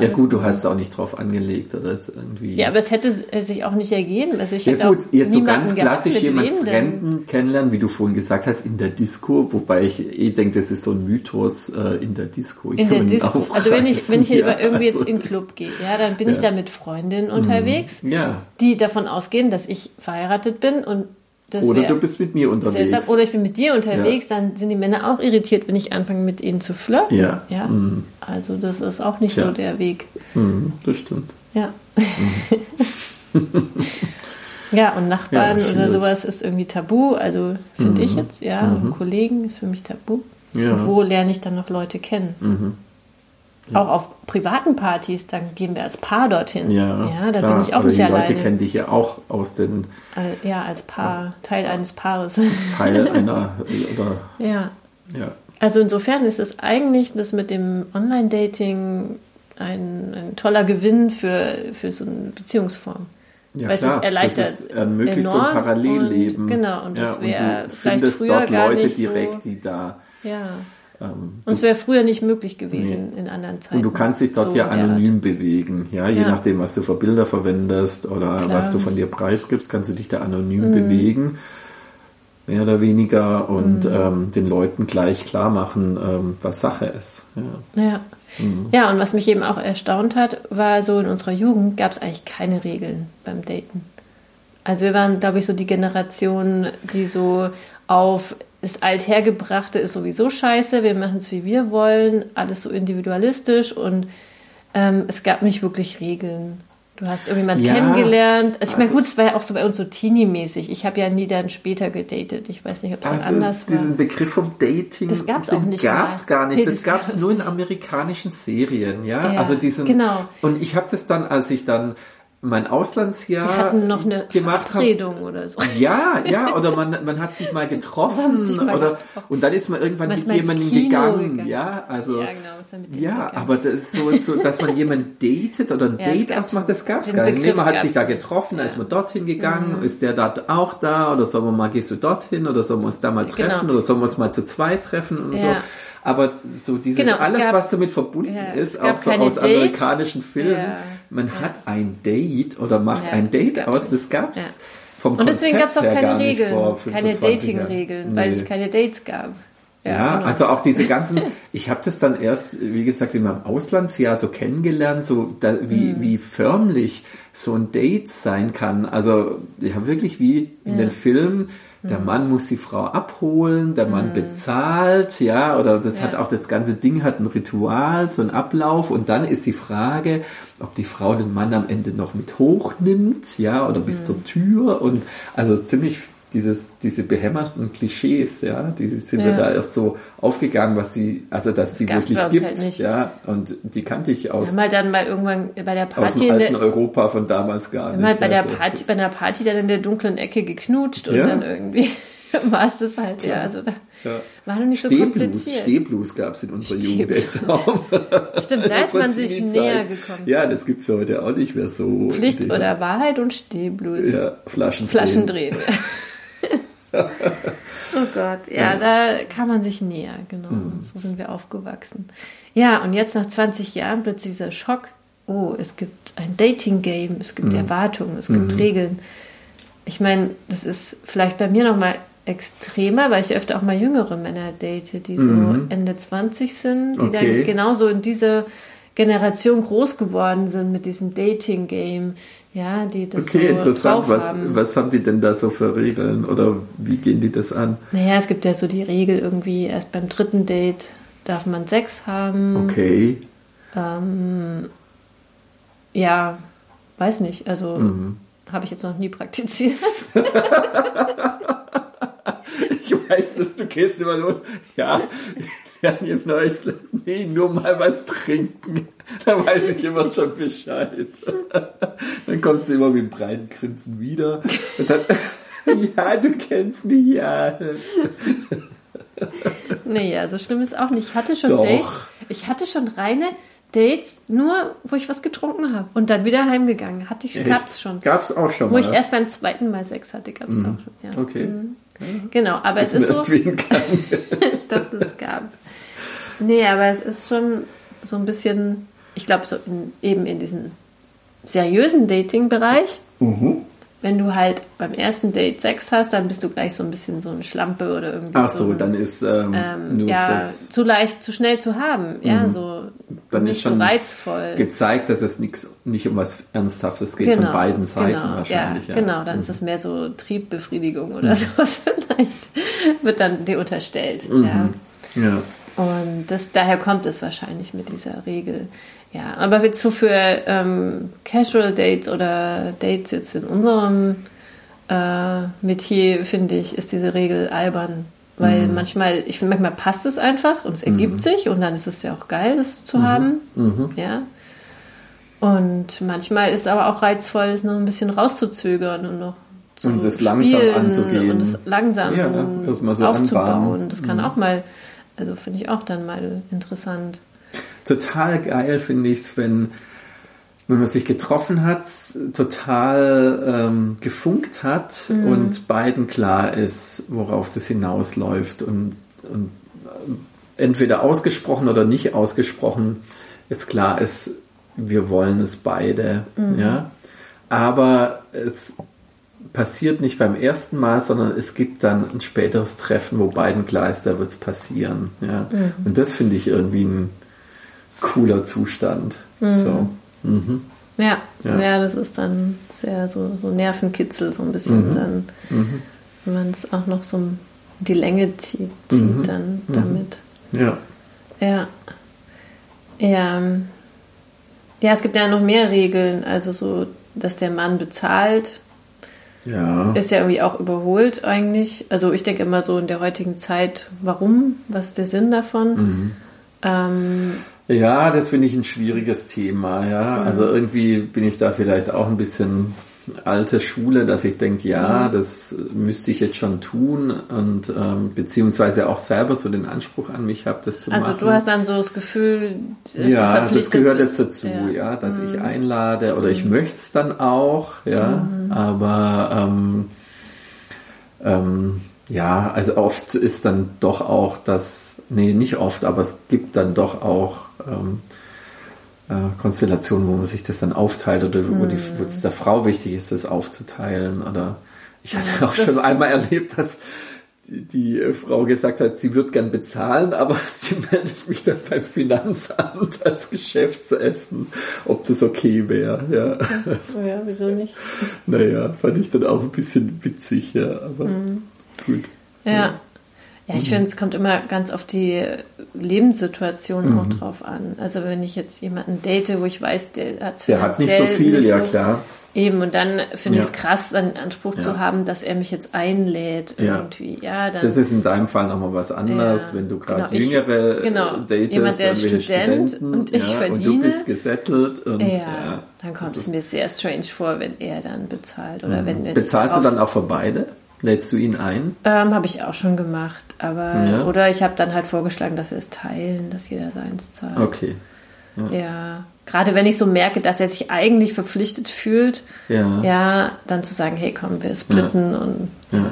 Ja gut, du hast es auch nicht drauf angelegt oder irgendwie. Ja, aber es hätte sich auch nicht ergeben. Also ich ja hätte gut, jetzt so ganz klassisch jemanden Fremden kennenlernen, wie du vorhin gesagt hast, in der Disco, wobei ich eh denke, das ist so ein Mythos äh, in der Disco. Ich in der Disco. Also wenn ich, wenn ich ja, irgendwie jetzt also in den Club gehe, ja, dann bin ja. ich da mit Freundinnen unterwegs, ja. die davon ausgehen, dass ich verheiratet bin und das oder du bist mit mir unterwegs. Seltsam. Oder ich bin mit dir unterwegs, ja. dann sind die Männer auch irritiert, wenn ich anfange, mit ihnen zu flirten. Ja. ja? Mhm. Also das ist auch nicht ja. so der Weg. Mhm, das stimmt. Ja. Mhm. ja, und Nachbarn oder sowas ist irgendwie tabu. Also finde ich mhm. jetzt, ja. Und mhm. Kollegen ist für mich tabu. Und wo lerne ich dann noch Leute kennen? Auch auf privaten Partys, dann gehen wir als Paar dorthin. Ja, ja da klar. bin ich auch Oder nicht die alleine. Leute kennen dich ja auch aus den. Ja, als Paar, Teil eines Paares. Teil einer oder. Ja. ja. Also insofern ist es eigentlich das mit dem Online-Dating ein, ein, toller Gewinn für, für so eine Beziehungsform. Ja, Weil klar, es erleichtert das ist, ermöglicht so ein Parallelleben. Und, genau, und das ja, wäre vielleicht früher dort gar Leute nicht direkt, so, die da ja. Ähm, und es wäre früher nicht möglich gewesen nee. in anderen Zeiten. Und du kannst dich dort so ja anonym bewegen, ja, je ja. nachdem, was du für Bilder verwendest oder Klar. was du von dir preisgibst, kannst du dich da anonym mhm. bewegen, mehr oder weniger, und mhm. ähm, den Leuten gleich klar machen, ähm, was Sache ist. Ja. ja. Mhm. Ja, und was mich eben auch erstaunt hat, war so in unserer Jugend gab es eigentlich keine Regeln beim Daten. Also wir waren, glaube ich, so die Generation, die so auf das Althergebrachte ist sowieso scheiße, wir machen es wie wir wollen, alles so individualistisch und ähm, es gab nicht wirklich Regeln. Du hast irgendjemanden ja, kennengelernt. Also ich meine, also, gut, es war ja auch so bei uns so Teenie-mäßig. Ich habe ja nie dann später gedatet. Ich weiß nicht, ob es dann anders war. Diesen Begriff vom Dating, das gab es auch nicht. Gab es gar nicht. Nee, das, das gab es nur in amerikanischen Serien, ja. ja also diesen. Genau. Und ich habe das dann, als ich dann mein Auslandsjahr Wir hatten noch eine gemacht Verabredung hab, oder so. Ja, ja, oder man, man hat sich mal getroffen sich mal oder getroffen. und dann ist man irgendwann man mit jemandem gegangen, gegangen, ja, also ja, genau, ja aber das ist so, so, dass man jemanden datet oder ein ja, Date ausmacht, das gab es gar nicht. Nee, man hat sich da getroffen, ja. da ist man dorthin gegangen, mhm. ist der da auch da oder sollen wir mal, gehst du dorthin oder sollen wir uns da mal genau. treffen genau. oder sollen wir uns mal zu zweit treffen und so. Aber so dieses genau, alles, gab, was damit verbunden ja, ist, auch so aus Dates. amerikanischen Filmen, ja, man ja. hat ein Date oder macht ein Date aus, das gab's vom Und deswegen gab es auch keine Regeln, keine 25 Jahren. Dating-Regeln, weil Nee. es keine Dates gab. Ja, genau. also auch diese ganzen, ich habe das dann erst, wie gesagt, in meinem Auslandsjahr so kennengelernt, so da, wie, wie förmlich so ein Date sein kann. Also ja, wirklich wie in den Filmen. Der Mhm. Mann muss die Frau abholen, der Mann bezahlt, ja, oder das hat Ja. auch das ganze Ding hat ein Ritual, so ein Ablauf und dann ist die Frage, ob die Frau den Mann am Ende noch mit hochnimmt, ja, oder bis Mhm. zur Tür und also ziemlich dieses, diese behämmerten Klischees, ja, die sind mir Ja. da erst so aufgegangen, was sie, also dass die gab's wirklich gibt, halt ja, und die kannte ich aus, Wir haben halt dann mal irgendwann bei der aus Party dem in alten der, Europa von damals gar nicht. halt bei der also, Party, bei einer Party dann in der dunklen Ecke geknutscht und Ja. dann irgendwie war es das halt, ja. Also da ja. war noch nicht so Stehblues, kompliziert. Stehblues gab es in unserer Jugend. Stimmt, da ist man sich näher gekommen. Ja, das gibt es heute auch nicht mehr so. Pflicht oder Wahrheit und Stehblues. Ja, Flaschen. Flaschen drehen. oh Gott, ja, da kann man sich näher, genau. Mhm. So sind wir aufgewachsen. Ja, und jetzt nach 20 Jahren plötzlich dieser Schock. Oh, es gibt ein Dating-Game, es Mhm. gibt Erwartungen, es gibt Regeln. Ich meine, das ist vielleicht bei mir noch mal extremer, weil ich öfter auch mal jüngere Männer date, die so Ende 20 sind, die Mhm. Okay. dann genauso in dieser Generation groß geworden sind mit diesem Dating-Game. Ja, die das Okay, so interessant. Was, haben. was haben die denn da so für Regeln oder wie gehen die das an? Naja, es gibt ja so die Regel irgendwie, erst beim dritten Date darf man Sex haben. Okay. Ähm, ja, weiß nicht. Also Mhm. habe ich jetzt noch nie praktiziert. Ich weiß, dass du gehst immer los. Ja, ja, ihr Neues, nee, nur mal was trinken. Da weiß ich immer schon Bescheid. Dann kommst du immer mit dem breiten Grinsen wieder. Und dann, ja, du kennst mich ja. naja, so schlimm ist auch nicht. Ich hatte schon Doch. Dates. Ich hatte schon reine Dates, nur wo ich was getrunken habe und dann wieder heimgegangen. Hatte ich, gab's schon. Gab's auch schon Wo mal. ich erst beim zweiten Mal Sex hatte, gab's auch schon. Ja. Okay. Genau, aber es ist so. doch, das gab's. Nee, aber es ist schon so ein bisschen, ich glaube, so in, eben in diesem seriösen Dating-Bereich, Mhm. Wenn du halt beim ersten Date Sex hast, dann bist du gleich so ein bisschen so eine Schlampe oder irgendwie Ach so. so, ein, dann ist ähm, ähm, ja, fürs zu leicht, zu schnell zu haben. Ja, so Dann nicht ist schon so reizvoll. gezeigt, dass es nix, nicht um was Ernsthaftes geht von beiden Seiten genau, wahrscheinlich. Ja, Ja, Mhm. genau, dann ist es mehr so Triebbefriedigung oder sowas vielleicht, wird dann dir unterstellt. Mhm. Ja. ja. Und das, daher kommt es wahrscheinlich mit dieser Regel. Ja, aber jetzt so für ähm, Casual Dates oder Dates jetzt in unserem äh, Metier, finde ich, ist diese Regel albern. Weil Mhm. manchmal, ich finde, manchmal passt es einfach und es ergibt sich und dann ist es ja auch geil, das zu haben. Mhm. Ja. Und manchmal ist es aber auch reizvoll, es noch ein bisschen rauszuzögern und noch zu Und es langsam anzugehen. Und es langsam Ja, mal so aufzubauen. anbahnen. Das kann auch mal, also finde ich auch dann mal interessant. Total geil finde ich es, wenn, wenn man sich getroffen hat, total ähm, gefunkt hat Mhm. und beiden klar ist, worauf das hinausläuft. Und, und äh, entweder ausgesprochen oder nicht ausgesprochen ist klar ist, wir wollen es beide. Mhm. Ja? Aber es passiert nicht beim ersten Mal, sondern es gibt dann ein späteres Treffen, wo beiden klar ist, da wird es passieren. Ja? Mhm. Und das finde ich irgendwie ein cooler Zustand. So. Mhm. Ja, Ja. ja, das ist dann sehr so, so Nervenkitzel, so ein bisschen Mhm. dann, wenn man es auch noch so in die Länge zieht, zieht Mhm. dann damit. Ja. Ja. Ja. ähm, Ja, es gibt ja noch mehr Regeln, also so, dass der Mann bezahlt, Ja. ist ja irgendwie auch überholt eigentlich. Also ich denke immer so in der heutigen Zeit, warum? Was ist der Sinn davon? Mhm. Ähm, Ja, das finde ich ein schwieriges Thema, ja. Mhm. Also irgendwie bin ich da vielleicht auch ein bisschen alte Schule, dass ich denke, ja, Mhm. das müsste ich jetzt schon tun und ähm, beziehungsweise auch selber so den Anspruch an mich habe, das zu also machen. du hast dann so das Gefühl, ja, das gehört jetzt dazu, ja, Ja. Mhm. dass ich einlade oder ich möchte es dann auch, ja, aber ähm, ähm, ja, also oft ist dann doch auch das, nee, nicht oft, aber es gibt dann doch auch ähm, äh, Konstellationen, wo man sich das dann aufteilt oder wo, die, wo es der Frau wichtig ist, das aufzuteilen oder Ich hatte auch schon einmal erlebt, dass die, Frau gesagt hat, sie wird gern bezahlen, aber sie meldet mich dann beim Finanzamt als Geschäftsessen, ob das okay wäre. Ja. Ja, wieso nicht? Naja, fand ich dann auch ein bisschen witzig, ja, aber Mhm. Gut. Ja. Ja, ich finde, es kommt immer ganz auf die Lebenssituation auch drauf an. Also wenn ich jetzt jemanden date, wo ich weiß, der hat Der hat nicht so viel, ja klar. Eben, und dann finde ich Ja. es krass, einen Anspruch Ja. zu haben, dass er mich jetzt einlädt Ja. irgendwie. Ja, dann, Das ist in deinem Fall nochmal was anderes, Ja, wenn du gerade genau, ich- jüngere äh, genau. datest, Jemand, der irgendwelche Student Studenten, und ich ja, und du verdiene. bist gesettelt und ja, dann kommt es ist- mir sehr strange vor, wenn er dann bezahlt. Oder wenn er Bezahlst du dann auch für beide? Lädst du ihn ein? Ähm, habe ich auch schon gemacht, aber Ja. oder ich habe dann halt vorgeschlagen, dass wir es teilen, dass jeder seins zahlt. Okay. Ja, gerade wenn ich so merke, dass er sich eigentlich verpflichtet fühlt, Ja. ja, dann zu sagen, hey, komm, wir splitten und ja. Ja.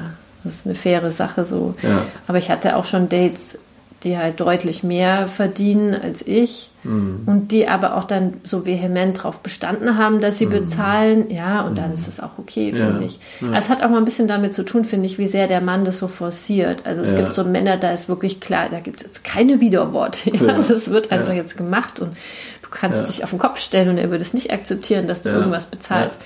das ist eine faire Sache so. Ja. Aber ich hatte auch schon Dates, die halt deutlich mehr verdienen als ich Mhm. und die aber auch dann so vehement darauf bestanden haben, dass sie bezahlen, ja, und dann ist es auch okay, Mhm. Ja. finde ich. Also Es hat auch mal ein bisschen damit zu tun, finde ich, wie sehr der Mann das so forciert. Also es Ja. gibt so Männer, da ist wirklich klar, da gibt es jetzt keine Widerworte. Ja? Ja. Das wird einfach Ja. jetzt gemacht und du kannst Ja. dich auf den Kopf stellen und er würde es nicht akzeptieren, dass du Ja. irgendwas bezahlst.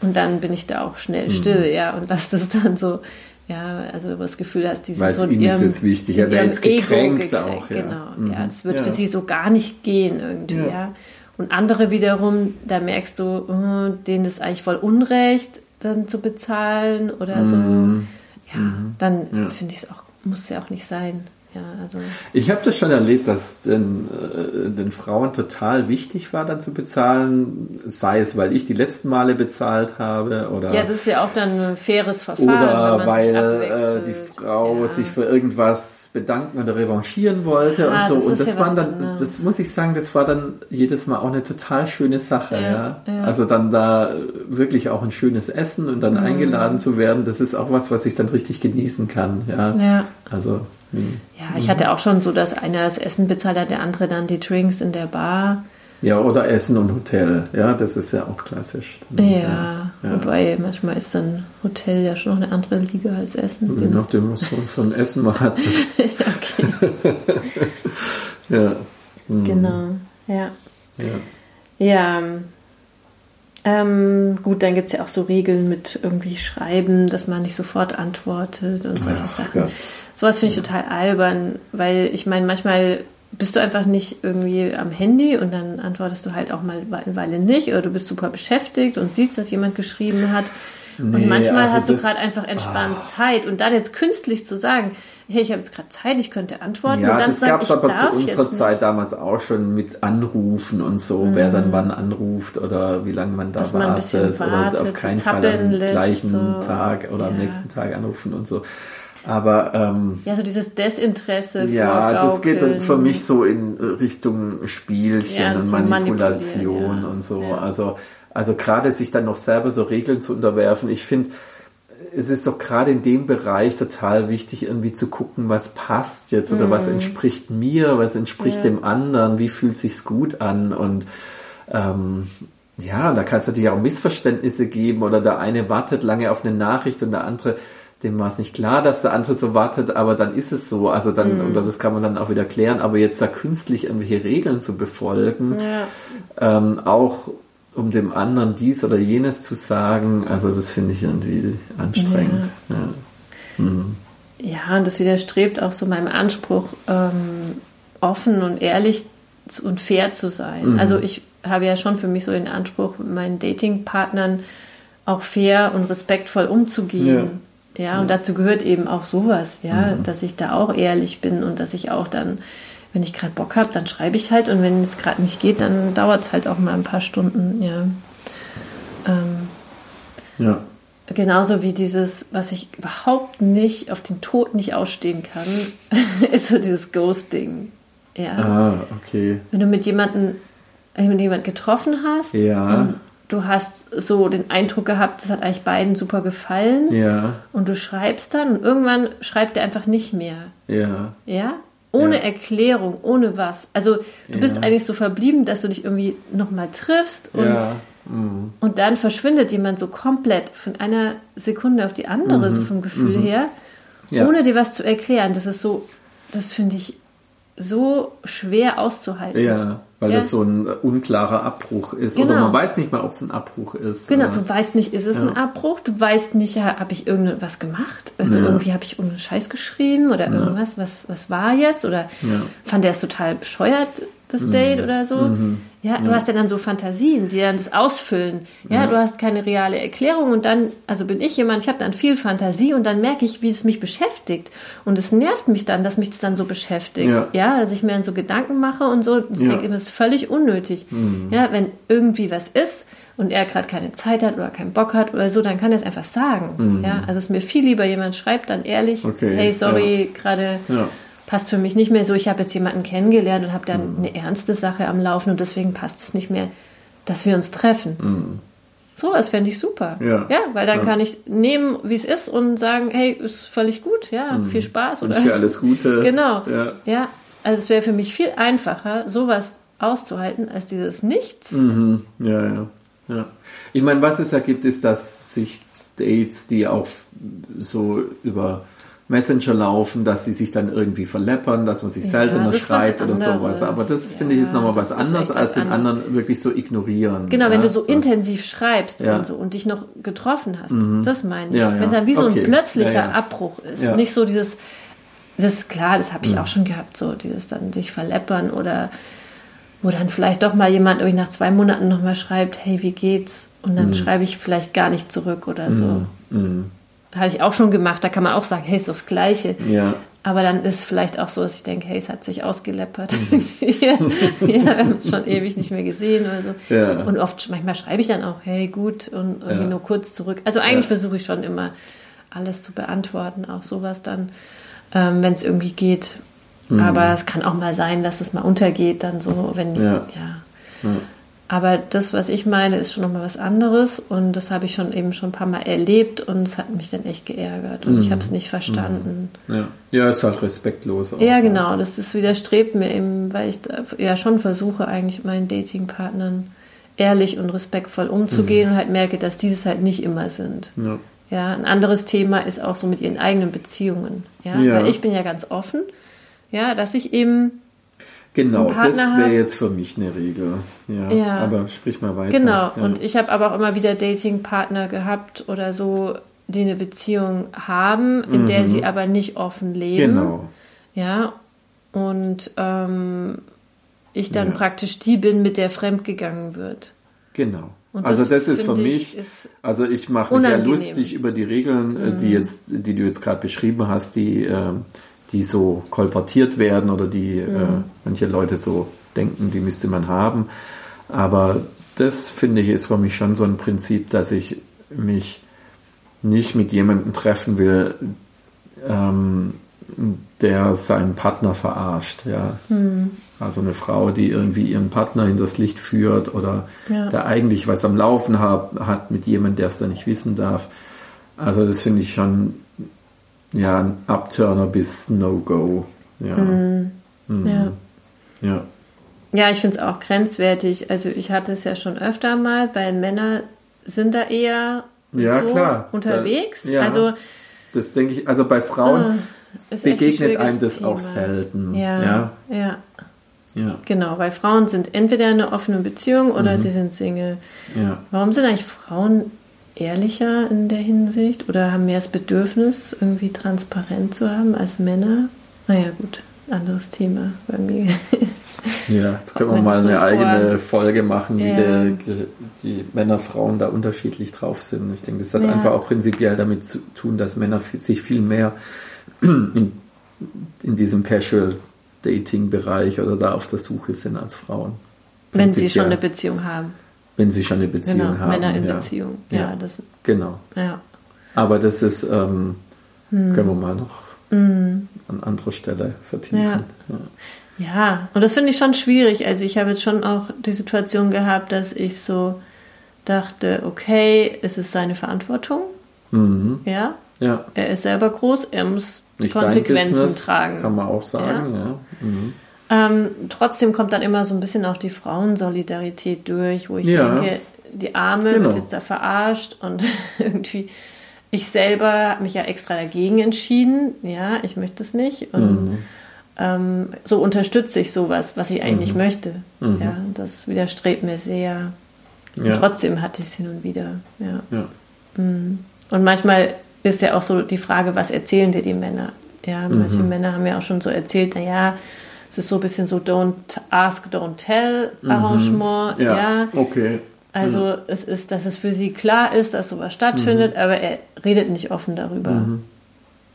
Und dann bin ich da auch schnell still, ja, und lass das dann so, ja, also du das Gefühl hast, die sind Weil so in ist ihrem, jetzt wichtig, in ihrem ist gekränkt auch, ja. Genau, Mhm. ja, das wird Ja. für sie so gar nicht gehen irgendwie, Ja. ja. Und andere wiederum, da merkst du, oh, denen ist eigentlich voll Unrecht, dann zu bezahlen oder so. Ja, dann Mhm. Ja. finde ich es auch, muss es ja auch nicht sein. Ja, also. Ich habe das schon erlebt, dass den, äh, den Frauen total wichtig war, dann zu bezahlen, sei es, weil ich die letzten Male bezahlt habe oder Ja, das ist ja auch dann ein faires Verfahren. oder wenn man weil äh, die Frau ja. sich für irgendwas bedanken oder revanchieren wollte Ah, und so. das und das ja waren dann, anderes. das muss ich sagen, das war dann jedes Mal auch eine total schöne Sache. Ja, ja. Also dann da wirklich auch ein schönes Essen und dann Mhm. eingeladen zu werden, das ist auch was, was ich dann richtig genießen kann. Ja, Ja. also Ja, ich hatte auch schon so, dass einer das Essen bezahlt hat, der andere dann die Drinks in der Bar. ja oder Essen und Hotel. Ja, das ist ja auch klassisch. Ja, ja. wobei manchmal ist dann Hotel ja schon noch eine andere Liga als Essen. Je nachdem, was man ein Essen man hat. okay. ja. Hm. Genau, ja. ja. Ja, ähm, gut, dann gibt es ja auch so Regeln mit irgendwie Schreiben, dass man nicht sofort antwortet und solche Ach Sachen. Gott. Sowas finde ich total albern, weil ich meine, manchmal bist du einfach nicht irgendwie am Handy und dann antwortest du halt auch mal eine Weile nicht oder du bist super beschäftigt und siehst, dass jemand geschrieben hat. Nee, und manchmal also hast du gerade einfach entspannt Zeit und dann jetzt künstlich zu sagen, hey, ich habe jetzt gerade Zeit, ich könnte antworten Ja, und dann das gab es aber zu unserer Zeit damals auch schon mit Anrufen und so, wer dann wann anruft oder wie lange man da Mhm. Dass man ein bisschen wartet oder wartet, auf keinen Fall am gleichen so. Tag oder am Ja. nächsten Tag anrufen und so. Aber ähm, Ja, so dieses Desinteresse. ja, das geht dann für mich so in Richtung Spielchen Ja, und Manipulation ja. und so. Ja. Also, also gerade sich dann noch selber so Regeln zu unterwerfen. Ich finde, es ist doch gerade in dem Bereich total wichtig, irgendwie zu gucken, was passt jetzt oder was entspricht mir, was entspricht Mhm. Dem anderen, wie fühlt sich's gut an und ähm, ja, da kann es natürlich auch Missverständnisse geben oder der eine wartet lange auf eine Nachricht und der andere, dem war es nicht klar, dass der andere so wartet, aber dann ist es so. Also dann, Mhm. oder das kann man dann auch wieder klären, aber jetzt da künstlich irgendwelche Regeln zu befolgen, Ja. ähm, auch um dem anderen dies oder jenes zu sagen, also das finde ich irgendwie anstrengend. Ja. Ja, und das widerstrebt auch so meinem Anspruch, ähm, offen und ehrlich und fair zu sein. Mhm. Also ich habe ja schon für mich so den Anspruch, mit meinen Datingpartnern auch fair und respektvoll umzugehen. Ja, und dazu gehört eben auch sowas, ja, Mhm. dass ich da auch ehrlich bin und dass ich auch dann, wenn ich gerade Bock habe, dann schreibe ich halt und wenn es gerade nicht geht, dann dauert es halt auch mal ein paar Stunden, ja. Ähm, ja. Genauso wie dieses, was ich überhaupt nicht auf den Tod nicht ausstehen kann, ist so dieses Ghosting. Ja. Ah, okay. Wenn du mit jemandem, wenn du jemand getroffen hast Ja. Du hast so den Eindruck gehabt, das hat eigentlich beiden super gefallen Ja, und du schreibst dann und irgendwann schreibt er einfach nicht mehr. ja. Ja? Ohne Ja. Erklärung, ohne was. Also du bist Ja. eigentlich so verblieben, dass du dich irgendwie nochmal triffst und Ja, Mhm. Und dann verschwindet jemand so komplett von einer Sekunde auf die andere, so vom Gefühl her, Mhm. Ja. ohne dir was zu erklären. Das ist so, das finde ich so schwer auszuhalten. Ja, weil Ja. das so ein unklarer Abbruch ist. Oder Genau. man weiß nicht mal, ob es ein Abbruch ist. Genau, oder- du weißt nicht, ist es ein Ja. Abbruch? Du weißt nicht, habe ich irgendwas gemacht? Also Ja. irgendwie habe ich irgendeinen Scheiß geschrieben oder irgendwas, was, was war jetzt? Oder Ja. Fand der es total bescheuert, das Date oder so? Ja, du hast ja dann so Fantasien, die dann das ausfüllen. Ja, Ja. du hast keine reale Erklärung und dann, also bin ich jemand, ich habe dann viel Fantasie und dann merke ich, wie es mich beschäftigt. Und es nervt mich dann, dass mich das dann so beschäftigt. Ja. Ja, dass ich mir dann so Gedanken mache und so. Ich Ja. Mhm. denke immer, das ist völlig unnötig. Ja, wenn irgendwie was ist und er gerade keine Zeit hat oder keinen Bock hat oder so, dann kann er es einfach sagen. Ja, also es ist mir viel lieber, jemand schreibt dann ehrlich, Mhm. Okay, hey, sorry, gerade Ja. Passt für mich nicht mehr so. Ich habe jetzt jemanden kennengelernt und habe dann Mhm. eine ernste Sache am Laufen und deswegen passt es nicht mehr, dass wir uns treffen. So, das fände ich super. Mhm. Ja. weil dann Ja. kann ich nehmen, wie es ist und sagen, hey, ist völlig gut, ja, viel Spaß. Und für alles Gute. Genau. Ja. Ja, also es wäre für mich viel einfacher, sowas auszuhalten, als dieses Nichts. Mhm. Ja, ja, ja. Ich meine, was es da gibt, ist, dass sich Dates, die auch so über Messenger laufen, dass die sich dann irgendwie verleppern, dass man sich Ja, seltener schreibt oder sowas. Aber das Ja, finde ich ist nochmal was anderes, als den anderes. anderen wirklich so ignorieren. Genau, ja? wenn du so intensiv schreibst und so und dich noch getroffen hast, das meine ich. Wenn dann wie so Okay. ein plötzlicher. Abbruch ist, nicht so dieses, das ist klar, das habe ich auch schon gehabt, so dieses dann sich verleppern oder wo dann vielleicht doch mal jemand irgendwie nach zwei Monaten nochmal schreibt, hey, wie geht's? Und dann schreibe ich vielleicht gar nicht zurück oder so. Hatte ich auch schon gemacht, da kann man auch sagen, hey, ist doch das Gleiche. Ja. Aber dann ist vielleicht auch so, dass ich denke, hey, es hat sich ausgeleppert. Mhm. ja, wir haben uns schon ewig nicht mehr gesehen oder so. Ja. Und oft, manchmal schreibe ich dann auch, hey, gut, und irgendwie Ja. nur kurz zurück. Also eigentlich Ja. versuche ich schon immer alles zu beantworten, auch sowas dann, ähm, wenn es irgendwie geht. Mhm. Aber es kann auch mal sein, dass es mal untergeht, dann so, wenn, Ja. ja. Aber das, was ich meine, ist schon nochmal was anderes und das habe ich schon eben schon ein paar Mal erlebt und es hat mich dann echt geärgert und Mhm. ich habe es nicht verstanden. Ja. ja, ist halt respektlos. auch. Ja, genau, das, das widerstrebt mir eben, weil ich da ja schon versuche, eigentlich mit meinen Datingpartnern ehrlich und respektvoll umzugehen und halt merke, dass dieses halt nicht immer sind. Ja. Ja, ein anderes Thema ist auch so mit ihren eigenen Beziehungen. Ja, Ja. weil ich bin ja ganz offen, ja, dass ich eben Genau, das wäre jetzt für mich eine Regel. Ja, Ja. aber sprich mal weiter. Genau, Ja. und ich habe aber auch immer wieder Datingpartner gehabt oder so, die eine Beziehung haben, in der sie aber nicht offen leben. Mhm. Genau. Ja, und ähm, ich dann Ja. praktisch die bin, mit der fremdgegangen wird. Genau. Und also das ist für mich, ich, ist- also ich mache mich ja. Mhm. lustig über die Regeln, äh, die jetzt, die du jetzt gerade beschrieben hast, die, ähm, die so kolportiert werden oder die äh, Mhm. manche Leute so denken, die müsste man haben. Aber das finde ich ist für mich schon so ein Prinzip, dass ich mich nicht mit jemandem treffen will, ähm, der seinen Partner verarscht. Ja. Hm. Also eine Frau, die irgendwie ihren Partner in das Licht führt oder Ja. der eigentlich was am Laufen hat, hat mit jemandem, der es da nicht wissen darf. Also das finde ich schon ja ein Abturner bis No-Go. Ja. Hm. Mhm. ja. ja. ja, ich finde es auch grenzwertig. Also ich hatte es ja schon öfter mal, weil Männer sind da eher Ja, so klar. unterwegs. Da- ja. Also Das denke ich, also bei Frauen ein begegnet schwieriges einem das Thema. auch selten. Ja, Ja. ja. Genau, weil Frauen sind entweder in einer offenen Beziehung oder Mhm. sie sind Single. ja. Warum sind eigentlich Frauen ehrlicher in der Hinsicht oder haben mehr das Bedürfnis, irgendwie transparent zu haben als Männer? Naja, gut, anderes Thema irgendwie. Ja, jetzt können wir mir mal das eine so eigene Folge machen, wie Ja. der, die Männer, Frauen da unterschiedlich drauf sind. Ich denke, das hat Ja. einfach auch prinzipiell damit zu tun, dass Männer sich viel mehr in, in diesem Casual-Dating-Bereich oder da auf der Suche sind als Frauen. Wenn sie schon eine Beziehung haben. Wenn sie schon eine Beziehung Genau, haben. Männer in ja. Beziehung. Ja, Ja. das, Genau. ja. Aber das ist, ähm, Hm. können wir mal noch an anderer Stelle vertiefen. Ja. Ja. Und das finde ich schon schwierig. Also ich habe jetzt schon auch die Situation gehabt, dass ich so dachte, okay, es ist seine Verantwortung. Mhm. Ja, ja. er ist selber groß, er muss die Nicht Konsequenzen Business, tragen. Kann man auch sagen, ja. Mhm. Ähm, trotzdem kommt dann immer so ein bisschen auch die Frauensolidarität durch, wo ich Ja. denke, die Arme Genau. wird jetzt da verarscht und irgendwie ich selber habe mich ja extra dagegen entschieden. Ja, ich möchte es nicht und Mhm. ähm, so unterstütze ich sowas, was ich eigentlich Mhm. möchte. Ja, das widerstrebt mir sehr. Und Ja. trotzdem hatte ich es hin und wieder. Ja. Ja. Und manchmal ist ja auch so die Frage, was erzählen dir die Männer? Ja, manche Mhm. Männer haben ja auch schon so erzählt, naja, es ist so ein bisschen so Don't ask, don't tell Arrangement. Ja. Mhm. Ja, okay. Also es ist, dass es für sie klar ist, dass sowas stattfindet, Mhm. aber er redet nicht offen darüber.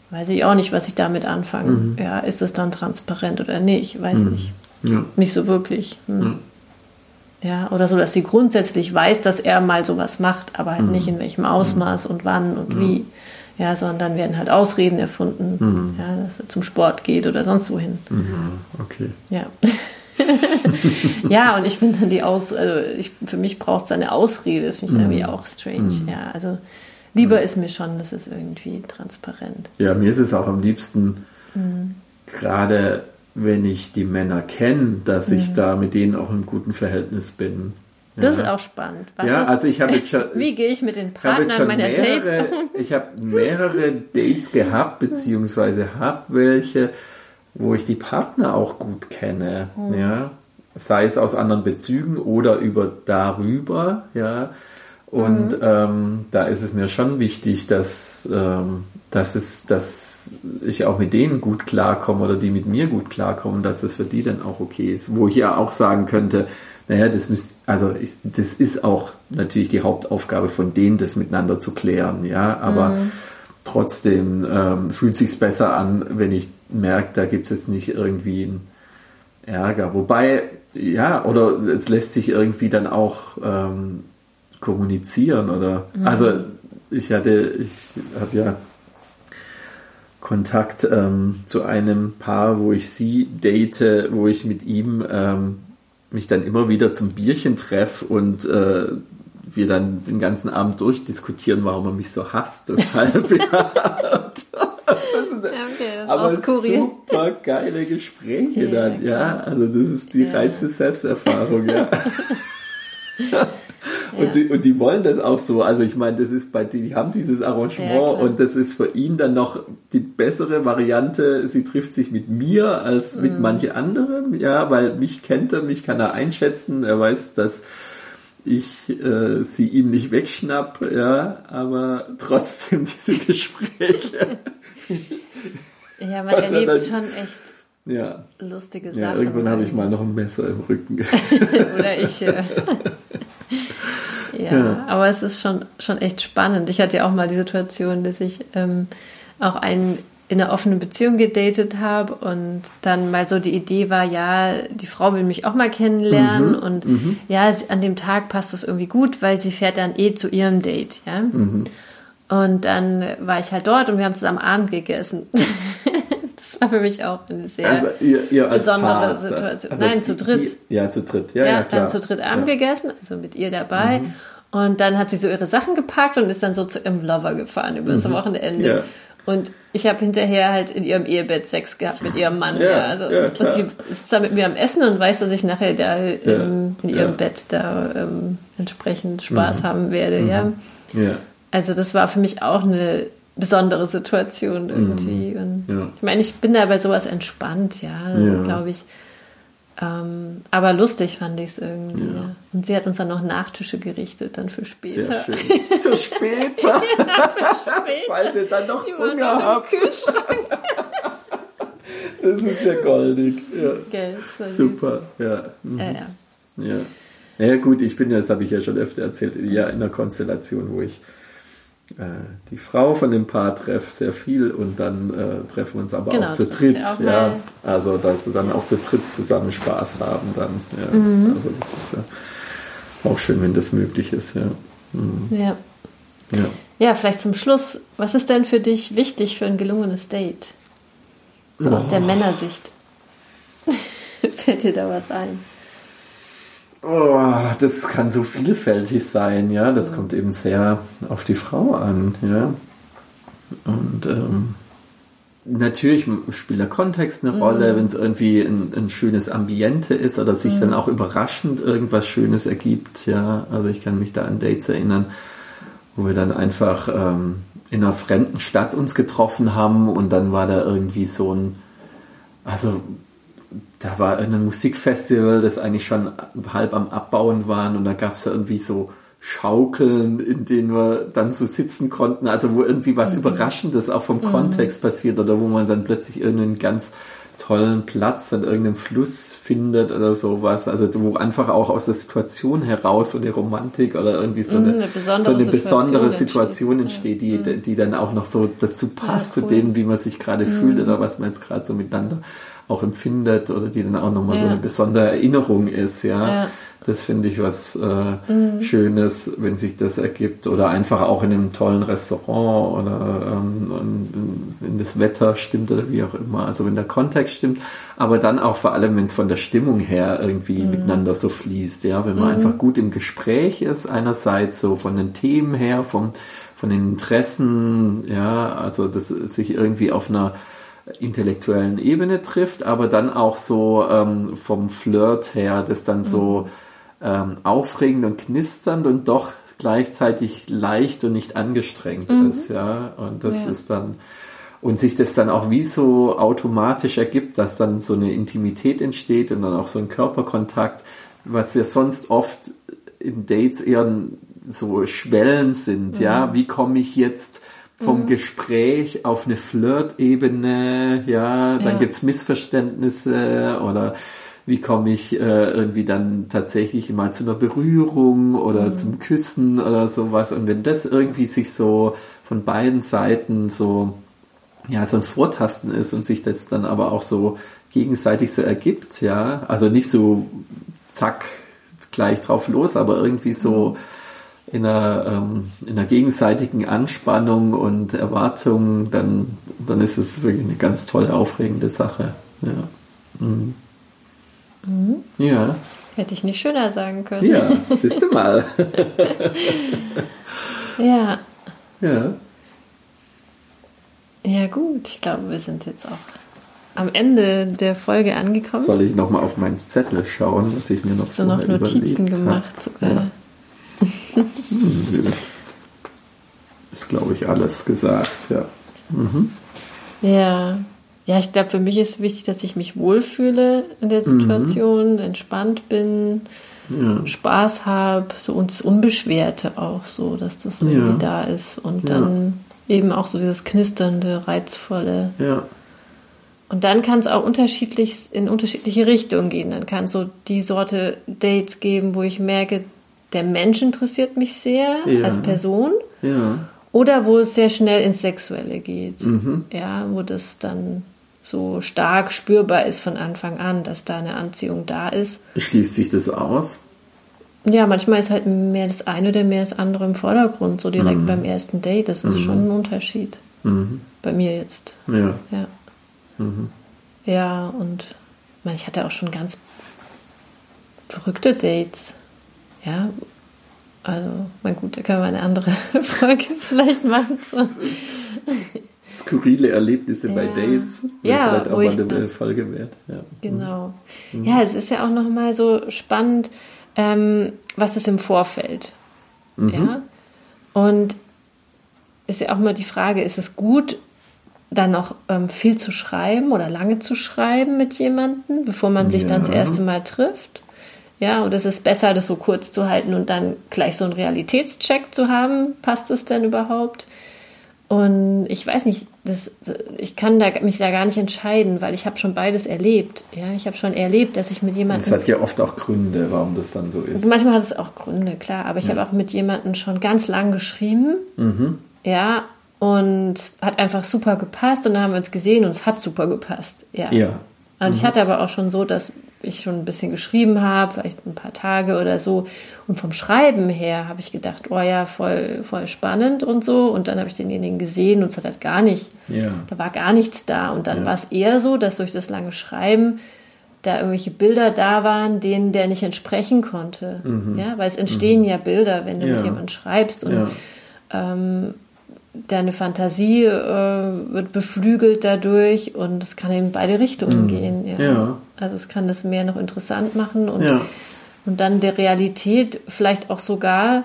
Weiß ich auch nicht, was ich damit anfange. Mhm. Ja, ist es dann transparent oder nicht? Weiß nicht. Ja. Nicht so wirklich. Hm. Ja, oder so, dass sie grundsätzlich weiß, dass er mal sowas macht, aber halt nicht in welchem Ausmaß und wann und wie. Ja, sondern dann werden halt Ausreden erfunden, ja, dass er zum Sport geht oder sonst wohin. Okay. Ja. ja, und ich bin dann die Aus, also ich, für mich braucht es eine Ausrede, das finde ich irgendwie auch strange. Ja, also lieber ist mir schon, das ist irgendwie transparent. Ja, mir ist es auch am liebsten, Mhm. gerade wenn ich die Männer kenne, dass ich Mhm. da mit denen auch im guten Verhältnis bin. Das Ja. ist auch spannend. Was ja, ist, also ich habe schon, wie gehe ich mit den Partnern meiner Dates mehrere, um? ich habe mehrere Dates gehabt, beziehungsweise habe welche, wo ich die Partner auch gut kenne, Mhm. ja, sei es aus anderen Bezügen oder über darüber, ja, und Mhm. ähm, da ist es mir schon wichtig, dass, ähm, dass, es, dass ich auch mit denen gut klarkomme oder die mit mir gut klarkommen, dass das für die dann auch okay ist. Wo ich ja auch sagen könnte, naja, das, müsst, also ich, das ist auch natürlich die Hauptaufgabe von denen, das miteinander zu klären, ja, aber trotzdem ähm, fühlt sich's besser an, wenn ich merke, da gibt es jetzt nicht irgendwie einen Ärger. Wobei, ja, oder es lässt sich irgendwie dann auch ähm, kommunizieren oder also ich hatte, ich habe ja Kontakt ähm, zu einem Paar, wo ich sie date, wo ich mit ihm ähm, mich dann immer wieder zum Bierchen treffe und äh, wir dann den ganzen Abend durchdiskutieren, warum er mich so hasst. Deshalb, ja. Okay, aber super geile Gespräche dann, ja. Also das ist die Ja. reinste Selbsterfahrung, ja. Und, Ja. die, und die wollen das auch so. Also ich meine, das ist bei die, die haben dieses Arrangement Ja, und das ist für ihn dann noch die bessere Variante. Sie trifft sich mit mir als Mhm. mit manche anderen, ja, weil mich kennt er, mich kann er einschätzen. Er weiß, dass ich äh, sie ihm nicht wegschnapp, ja, aber trotzdem diese Gespräche. Ja, man erlebt dann- schon echt Ja, lustige ja Sachen. irgendwann habe ich mal noch ein Messer im Rücken. Oder ich. Äh, ja, Ja. aber es ist schon, schon echt spannend. Ich hatte ja auch mal die Situation, dass ich ähm, auch einen in einer offenen Beziehung gedatet habe und dann mal so die Idee war, ja, die Frau will mich auch mal kennenlernen und ja, sie, an dem Tag passt das irgendwie gut, weil sie fährt dann eh zu ihrem Date, ja. Und dann war ich halt dort und wir haben zusammen Abend gegessen. das war für mich auch eine sehr Also ihr, ihr besondere Paar, Situation. also Nein, zu dritt. Die, ja, zu dritt. Ja, ja, ja, klar. dann zu dritt Abend ja. gegessen, also mit ihr dabei. Und dann hat sie so ihre Sachen gepackt und ist dann so zu ihrem Lover gefahren über das Wochenende. Ja. Und ich habe hinterher halt in ihrem Ehebett Sex gehabt mit ihrem Mann. Ja, Ja, also, ja, und klar. sie ist da mit mir am Essen und weiß, dass ich nachher da ähm, in ihrem. Bett da ähm, entsprechend Spaß haben werde. Ja. Ja. Also das war für mich auch eine besondere Situation irgendwie. Und. Ich meine, ich bin da bei sowas entspannt, ja, Ja. glaube ich. Ähm, aber lustig fand ich es irgendwie. Ja. Und sie hat uns dann noch Nachtische gerichtet, dann für später. Sehr schön. Für später, Später. falls ihr dann noch Die Hunger noch im habt. Kühlschrank. Das ist ja goldig. Ja. Gell. Super. Ja. Mhm. Ja, ja. ja. Ja gut, ich bin ja, das habe ich ja schon öfter erzählt, ja in einer Konstellation, wo ich die Frau von dem Paar treffe sehr viel und dann äh, treffen wir uns aber Genau, auch zu dritt. auch Ja, also dass wir dann auch zu dritt zusammen Spaß haben dann. Ja. Mhm. Also das ist ja auch schön, wenn das möglich ist. Ja. Mhm. ja. Ja. Ja, vielleicht zum Schluss. Was ist denn für dich wichtig für ein gelungenes Date? So aus der. Männersicht. Fällt dir da was ein? Oh, das kann so vielfältig sein, ja. Das kommt eben sehr auf die Frau an, ja. Und ähm, natürlich spielt der Kontext eine Rolle, Mhm. wenn es irgendwie ein, ein schönes Ambiente ist oder sich dann auch überraschend irgendwas Schönes ergibt. Ja, also ich kann mich da an Dates erinnern, wo wir dann einfach ähm, in einer fremden Stadt uns getroffen haben und dann war da irgendwie so ein, also da war ein Musikfestival, das eigentlich schon halb am Abbauen waren und da gab es irgendwie so Schaukeln, in denen wir dann so sitzen konnten, also wo irgendwie was Überraschendes auch vom Kontext passiert oder wo man dann plötzlich irgendeinen ganz tollen Platz an irgendeinem Fluss findet oder sowas, also wo einfach auch aus der Situation heraus so eine Romantik oder irgendwie so Mhm, eine, eine besondere so eine besondere Situation Situation entsteht. entsteht, die, die dann auch noch so dazu passt, cool. zu dem, wie man sich gerade fühlt oder was man jetzt gerade so miteinander auch empfindet oder die dann auch nochmal so Ja. eine besondere Erinnerung ist, ja. Ja. Das finde ich was äh, Schönes, wenn sich das ergibt. Oder einfach auch in einem tollen Restaurant oder ähm, wenn das Wetter stimmt oder wie auch immer. Also wenn der Kontext stimmt, aber dann auch vor allem, wenn es von der Stimmung her irgendwie miteinander so fließt, ja, wenn man einfach gut im Gespräch ist, einerseits so von den Themen her, vom, von den Interessen, ja, also dass es sich irgendwie auf einer intellektuellen Ebene trifft, aber dann auch so ähm, vom Flirt her, das dann so ähm, aufregend und knisternd und doch gleichzeitig leicht und nicht angestrengt ist, ja. Und das Ja. ist dann und sich das dann auch wie so automatisch ergibt, dass dann so eine Intimität entsteht und dann auch so ein Körperkontakt, was ja sonst oft in Dates eher so Schwellen sind, ja. Wie komme ich jetzt vom Gespräch auf eine Flirt-Ebene, ja, dann Ja. gibt's Missverständnisse oder wie komme ich äh, irgendwie dann tatsächlich mal zu einer Berührung oder zum Küssen oder sowas. Und wenn das irgendwie sich so von beiden Seiten so, ja, so ein Vortasten ist und sich das dann aber auch so gegenseitig so ergibt, ja, also nicht so zack, gleich drauf los, aber irgendwie so in einer, ähm, in einer gegenseitigen Anspannung und Erwartung, dann, dann ist es wirklich eine ganz tolle, aufregende Sache. Ja. Mhm. Ja. Hätte ich nicht schöner sagen können. Ja, siehst du mal. Ja. ja. Ja, gut. Ich glaube, wir sind jetzt auch am Ende der Folge angekommen. Soll ich nochmal auf meinen Zettel schauen, was ich mir noch so noch Notizen gemacht habe? sogar. Ja. Ist, glaube ich, alles gesagt, ja. Ja. Ja, ich glaube, für mich ist wichtig, dass ich mich wohlfühle in der Situation, entspannt bin, Ja. Spaß habe, so und das Unbeschwerte auch so, dass das irgendwie Ja. da ist und Ja. dann eben auch so dieses knisternde, reizvolle. Ja. Und dann kann es auch unterschiedlich in unterschiedliche Richtungen gehen. Dann kann es so die Sorte Dates geben, wo ich merke, der Mensch interessiert mich sehr Ja. als Person. Ja. Oder wo es sehr schnell ins Sexuelle geht. Mhm. Ja, wo das dann so stark spürbar ist von Anfang an, dass da eine Anziehung da ist. Schließt sich das aus? Ja, manchmal ist halt mehr das eine oder mehr das andere im Vordergrund, so direkt beim ersten Date. Das ist schon ein Unterschied. Mhm. Bei mir jetzt. Ja. Ja. Ja, und ich hatte auch schon ganz verrückte Dates. Ja, also, mein gut, da können wir eine andere Folge vielleicht machen. So. Skurrile Erlebnisse bei Ja. Dates. Ja, vielleicht auch mal eine Folge wert. Ja. Genau. Ja, es ist ja auch nochmal so spannend, ähm, was ist im Vorfeld. Ja. Und ist ja auch mal die Frage, ist es gut, dann noch ähm, viel zu schreiben oder lange zu schreiben mit jemandem, bevor man sich dann das Ja. erste Mal trifft? Ja, ist es besser, das so kurz zu halten und dann gleich so einen Realitätscheck zu haben? Passt es denn überhaupt? Und ich weiß nicht, das, ich kann da, mich da gar nicht entscheiden, weil ich habe schon beides erlebt. Ja, ich habe schon erlebt, dass ich mit Es jemandem hat ja oft auch Gründe, warum das dann so ist. Manchmal hat es auch Gründe, klar, aber ich habe auch mit jemandem schon ganz lang geschrieben. Mhm. Ja, und hat einfach super gepasst und dann haben wir uns gesehen und es hat super gepasst. Ja. Ja. Und ich hatte aber auch schon so, dass ich schon ein bisschen geschrieben habe, vielleicht ein paar Tage oder so. Und vom Schreiben her habe ich gedacht, oh ja, voll, voll spannend und so. Und dann habe ich denjenigen gesehen und es hat halt gar nicht, Ja. da war gar nichts da. Und dann Ja. war es eher so, dass durch das lange Schreiben da irgendwelche Bilder da waren, denen der nicht entsprechen konnte. Ja, weil es entstehen ja Bilder, wenn du Mhm. Ja. mit jemandem schreibst. Und Ja. ähm, deine Fantasie äh, wird beflügelt dadurch und es kann in beide Richtungen gehen. Ja. Ja. Also es kann das mehr noch interessant machen und, Ja. und dann der Realität vielleicht auch sogar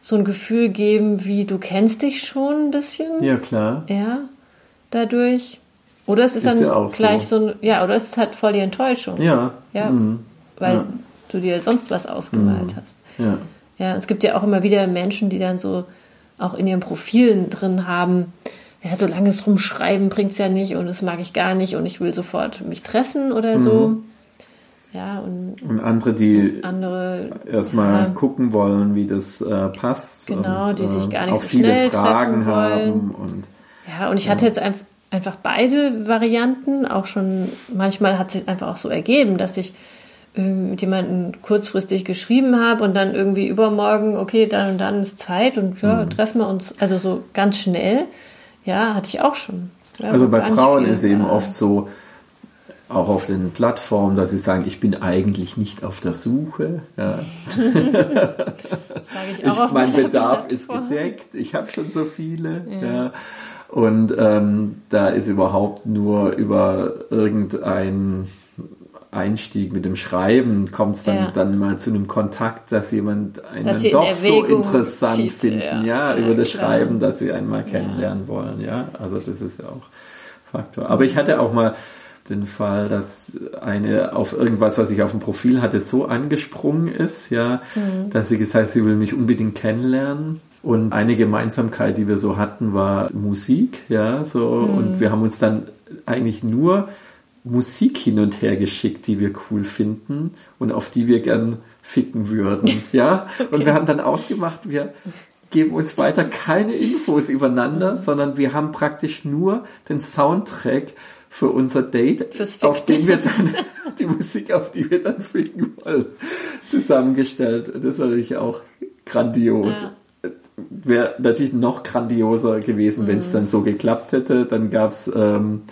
so ein Gefühl geben, wie du kennst dich schon ein bisschen. Ja, klar. Ja, dadurch. Oder es ist, Ist dann ja gleich so. so. ein, ja, oder es ist halt voll die Enttäuschung. Ja. Ja, Mhm. weil du dir sonst was ausgemalt hast. Ja. Ja, es gibt ja auch immer wieder Menschen, die dann so auch in ihren Profilen drin haben, ja, so langes Rumschreiben bringt's ja nicht und das mag ich gar nicht und ich will sofort mich treffen oder so. Mhm. Ja, und Und andere, die andere erstmal ja, gucken wollen, wie das äh, passt. Genau, und, die sich äh, gar nicht auch so viele schnell Fragen treffen wollen. haben. Und Ja, und ich hatte jetzt einf- einfach beide Varianten, auch schon, manchmal hat es sich einfach auch so ergeben, dass ich mit jemandem kurzfristig geschrieben habe und dann irgendwie übermorgen, okay, dann und dann ist Zeit und ja, Mhm. treffen wir uns, also so ganz schnell, ja, hatte ich auch schon. Ja, Also bei Frauen ist eben war. oft so, auch auf den Plattformen, dass sie sagen, ich bin eigentlich nicht auf der Suche. Ja. Ich auch Ich, mein Bedarf ist Plattform. gedeckt, ich habe schon so viele. Ja. Und ähm, da ist überhaupt nur über irgendein Einstieg mit dem Schreiben kommt es dann, Ja. dann mal zu einem Kontakt, dass jemand einen Dass dann doch so interessant zieht, finden, ja. ja, Ja, über das klar. Schreiben, dass sie einen mal kennenlernen wollen, ja. Also das ist ja auch Faktor. Aber ich hatte auch mal den Fall, dass eine auf irgendwas, was ich auf dem Profil hatte, so angesprungen ist, ja, Mhm. dass sie gesagt hat, sie will mich unbedingt kennenlernen. Und eine Gemeinsamkeit, die wir so hatten, war Musik, ja, so. Mhm. Und wir haben uns dann eigentlich nur Musik hin und her geschickt, die wir cool finden und auf die wir gern ficken würden, ja. Und wir haben dann ausgemacht, wir geben uns weiter keine Infos übereinander, sondern wir haben praktisch nur den Soundtrack für unser Date, Fürs auf den wir dann die Musik, auf die wir dann ficken wollen, zusammengestellt. Das war natürlich auch grandios. Wäre natürlich noch grandioser gewesen, wenn es dann so geklappt hätte. Dann gab's ähm,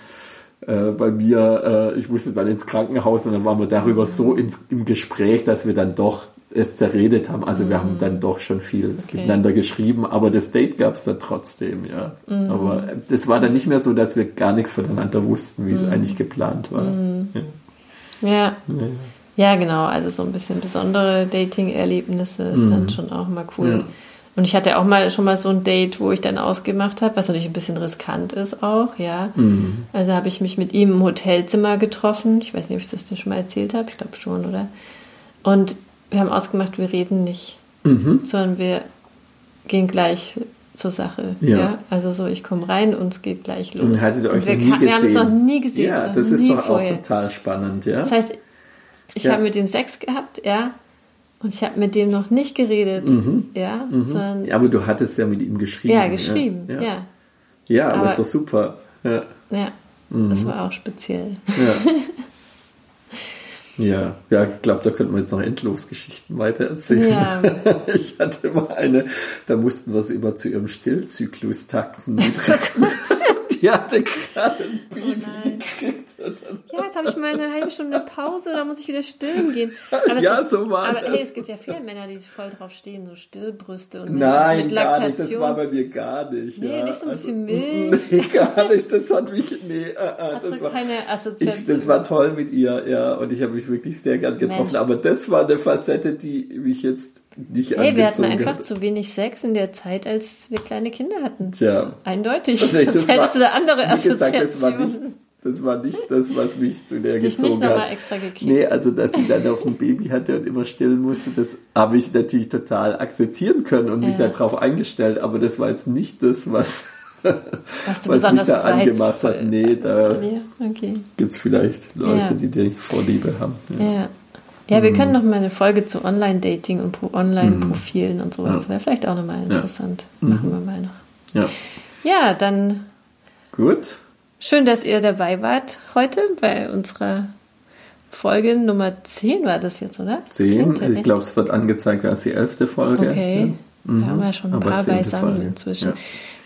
äh, bei mir, äh, ich musste dann ins Krankenhaus und dann waren wir darüber so ins, im Gespräch, dass wir dann doch es zerredet haben. Also wir haben dann doch schon viel miteinander geschrieben, aber das Date gab es dann trotzdem, ja. Aber äh, das war dann nicht mehr so, dass wir gar nichts voneinander wussten, wie es eigentlich geplant war. Ja. Ja. ja, genau. Also so ein bisschen besondere Dating-Erlebnisse ist dann schon auch mal cool. Mhm. Ja. Und ich hatte auch mal schon mal so ein Date, wo ich dann ausgemacht habe, was natürlich ein bisschen riskant ist auch, ja. Mhm. Also habe ich mich mit ihm im Hotelzimmer getroffen. Ich weiß nicht, ob ich das dir schon mal erzählt habe. Ich glaube schon, oder? Und wir haben ausgemacht, wir reden nicht, Mhm. sondern wir gehen gleich zur Sache. Ja. Ja. Also so, ich komme rein und es geht gleich los. Und hattet ihr euch wir, nie gesehen? wir haben es noch nie gesehen. Ja, das ist doch vorher. auch total spannend, ja. Das heißt, ich Ja. habe mit dem Sex gehabt, ja, und ich habe mit dem noch nicht geredet, ja, sondern Ja, aber du hattest ja mit ihm geschrieben. ja, geschrieben, Ja, ja, ja. ja aber, Aber- ist doch super. Ja. ja. Das war auch speziell. Ja. Ja, ja, ich glaube, da könnten wir jetzt noch endlos Geschichten weiter erzählen. Ja. Ich hatte mal eine, da mussten wir sie immer zu ihrem Stillzyklus takten. mitrecken. Die hatte gerade ein Baby nein. gekriegt. Ja, jetzt habe ich mal eine halbe Stunde Pause, da muss ich wieder stillen gehen. Aber es Ja, gibt, so war aber, das. Hey, es gibt ja viele Männer, die voll drauf stehen, so Stillbrüste und mit, Nein, mit gar Laktation. nicht. Das war bei mir gar nicht. Nee, ja. nicht so ein bisschen Also, Milch? Nee, gar nicht. Das hat mich, nee, äh, äh, das war, keine ich, Assoziation? das war toll mit ihr, ja, und ich habe mich wirklich sehr gern getroffen. Mensch. Aber das war eine Facette, die mich jetzt nicht Hey, wir hatten einfach hat. zu wenig Sex in der Zeit, als wir kleine Kinder hatten. Das Tja. Eindeutig. Nee, Sonst hättest du da andere gesagt, das war, Assoziationen. nicht, das war nicht das, was mich zu der Dich gezogen nicht nochmal extra gekickt. Nee, also dass sie dann auch ein Baby hatte und immer stillen musste, das habe ich natürlich total akzeptieren können und mich Ja. darauf eingestellt, aber das war jetzt nicht das, was, was was mich da angemacht hat. Nee, da. Ja, okay. gibt es vielleicht Leute, Ja. die die Vorliebe haben. Ja. Ja. Ja, Mhm. wir können noch mal eine Folge zu Online-Dating und Pro- Online-Profilen und sowas. Ja. Das wäre vielleicht auch noch mal interessant. Machen wir mal noch. ja. Ja, dann Gut. schön, dass ihr dabei wart heute bei unserer Folge Nummer 10 war das jetzt, oder? Zehn. Zehnte, Ich echt? glaube, es wird angezeigt als die elfte Folge. Okay. Wir haben ja schon ein Mhm. Aber paar beisammen Folge. inzwischen.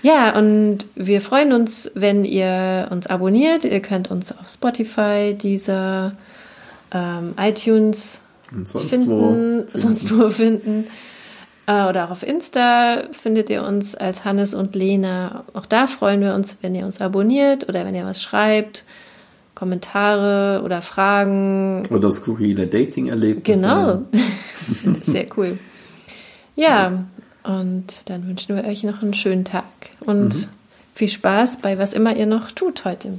Ja. und wir freuen uns, wenn ihr uns abonniert. Ihr könnt uns auf Spotify, dieser ähm, iTunes sonst finden, wo. sonst wo finden. Äh, oder auch auf Insta findet ihr uns als Hannes und Lena. Auch da freuen wir uns, wenn ihr uns abonniert oder wenn ihr was schreibt. Kommentare oder Fragen. Oder skurrile Dating-Erlebnisse. Genau. Sehr cool. Ja, und dann wünschen wir euch noch einen schönen Tag und mhm. viel Spaß bei was immer ihr noch tut heute.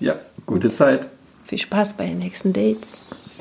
Ja, gute und Zeit. Viel Spaß bei den nächsten Dates.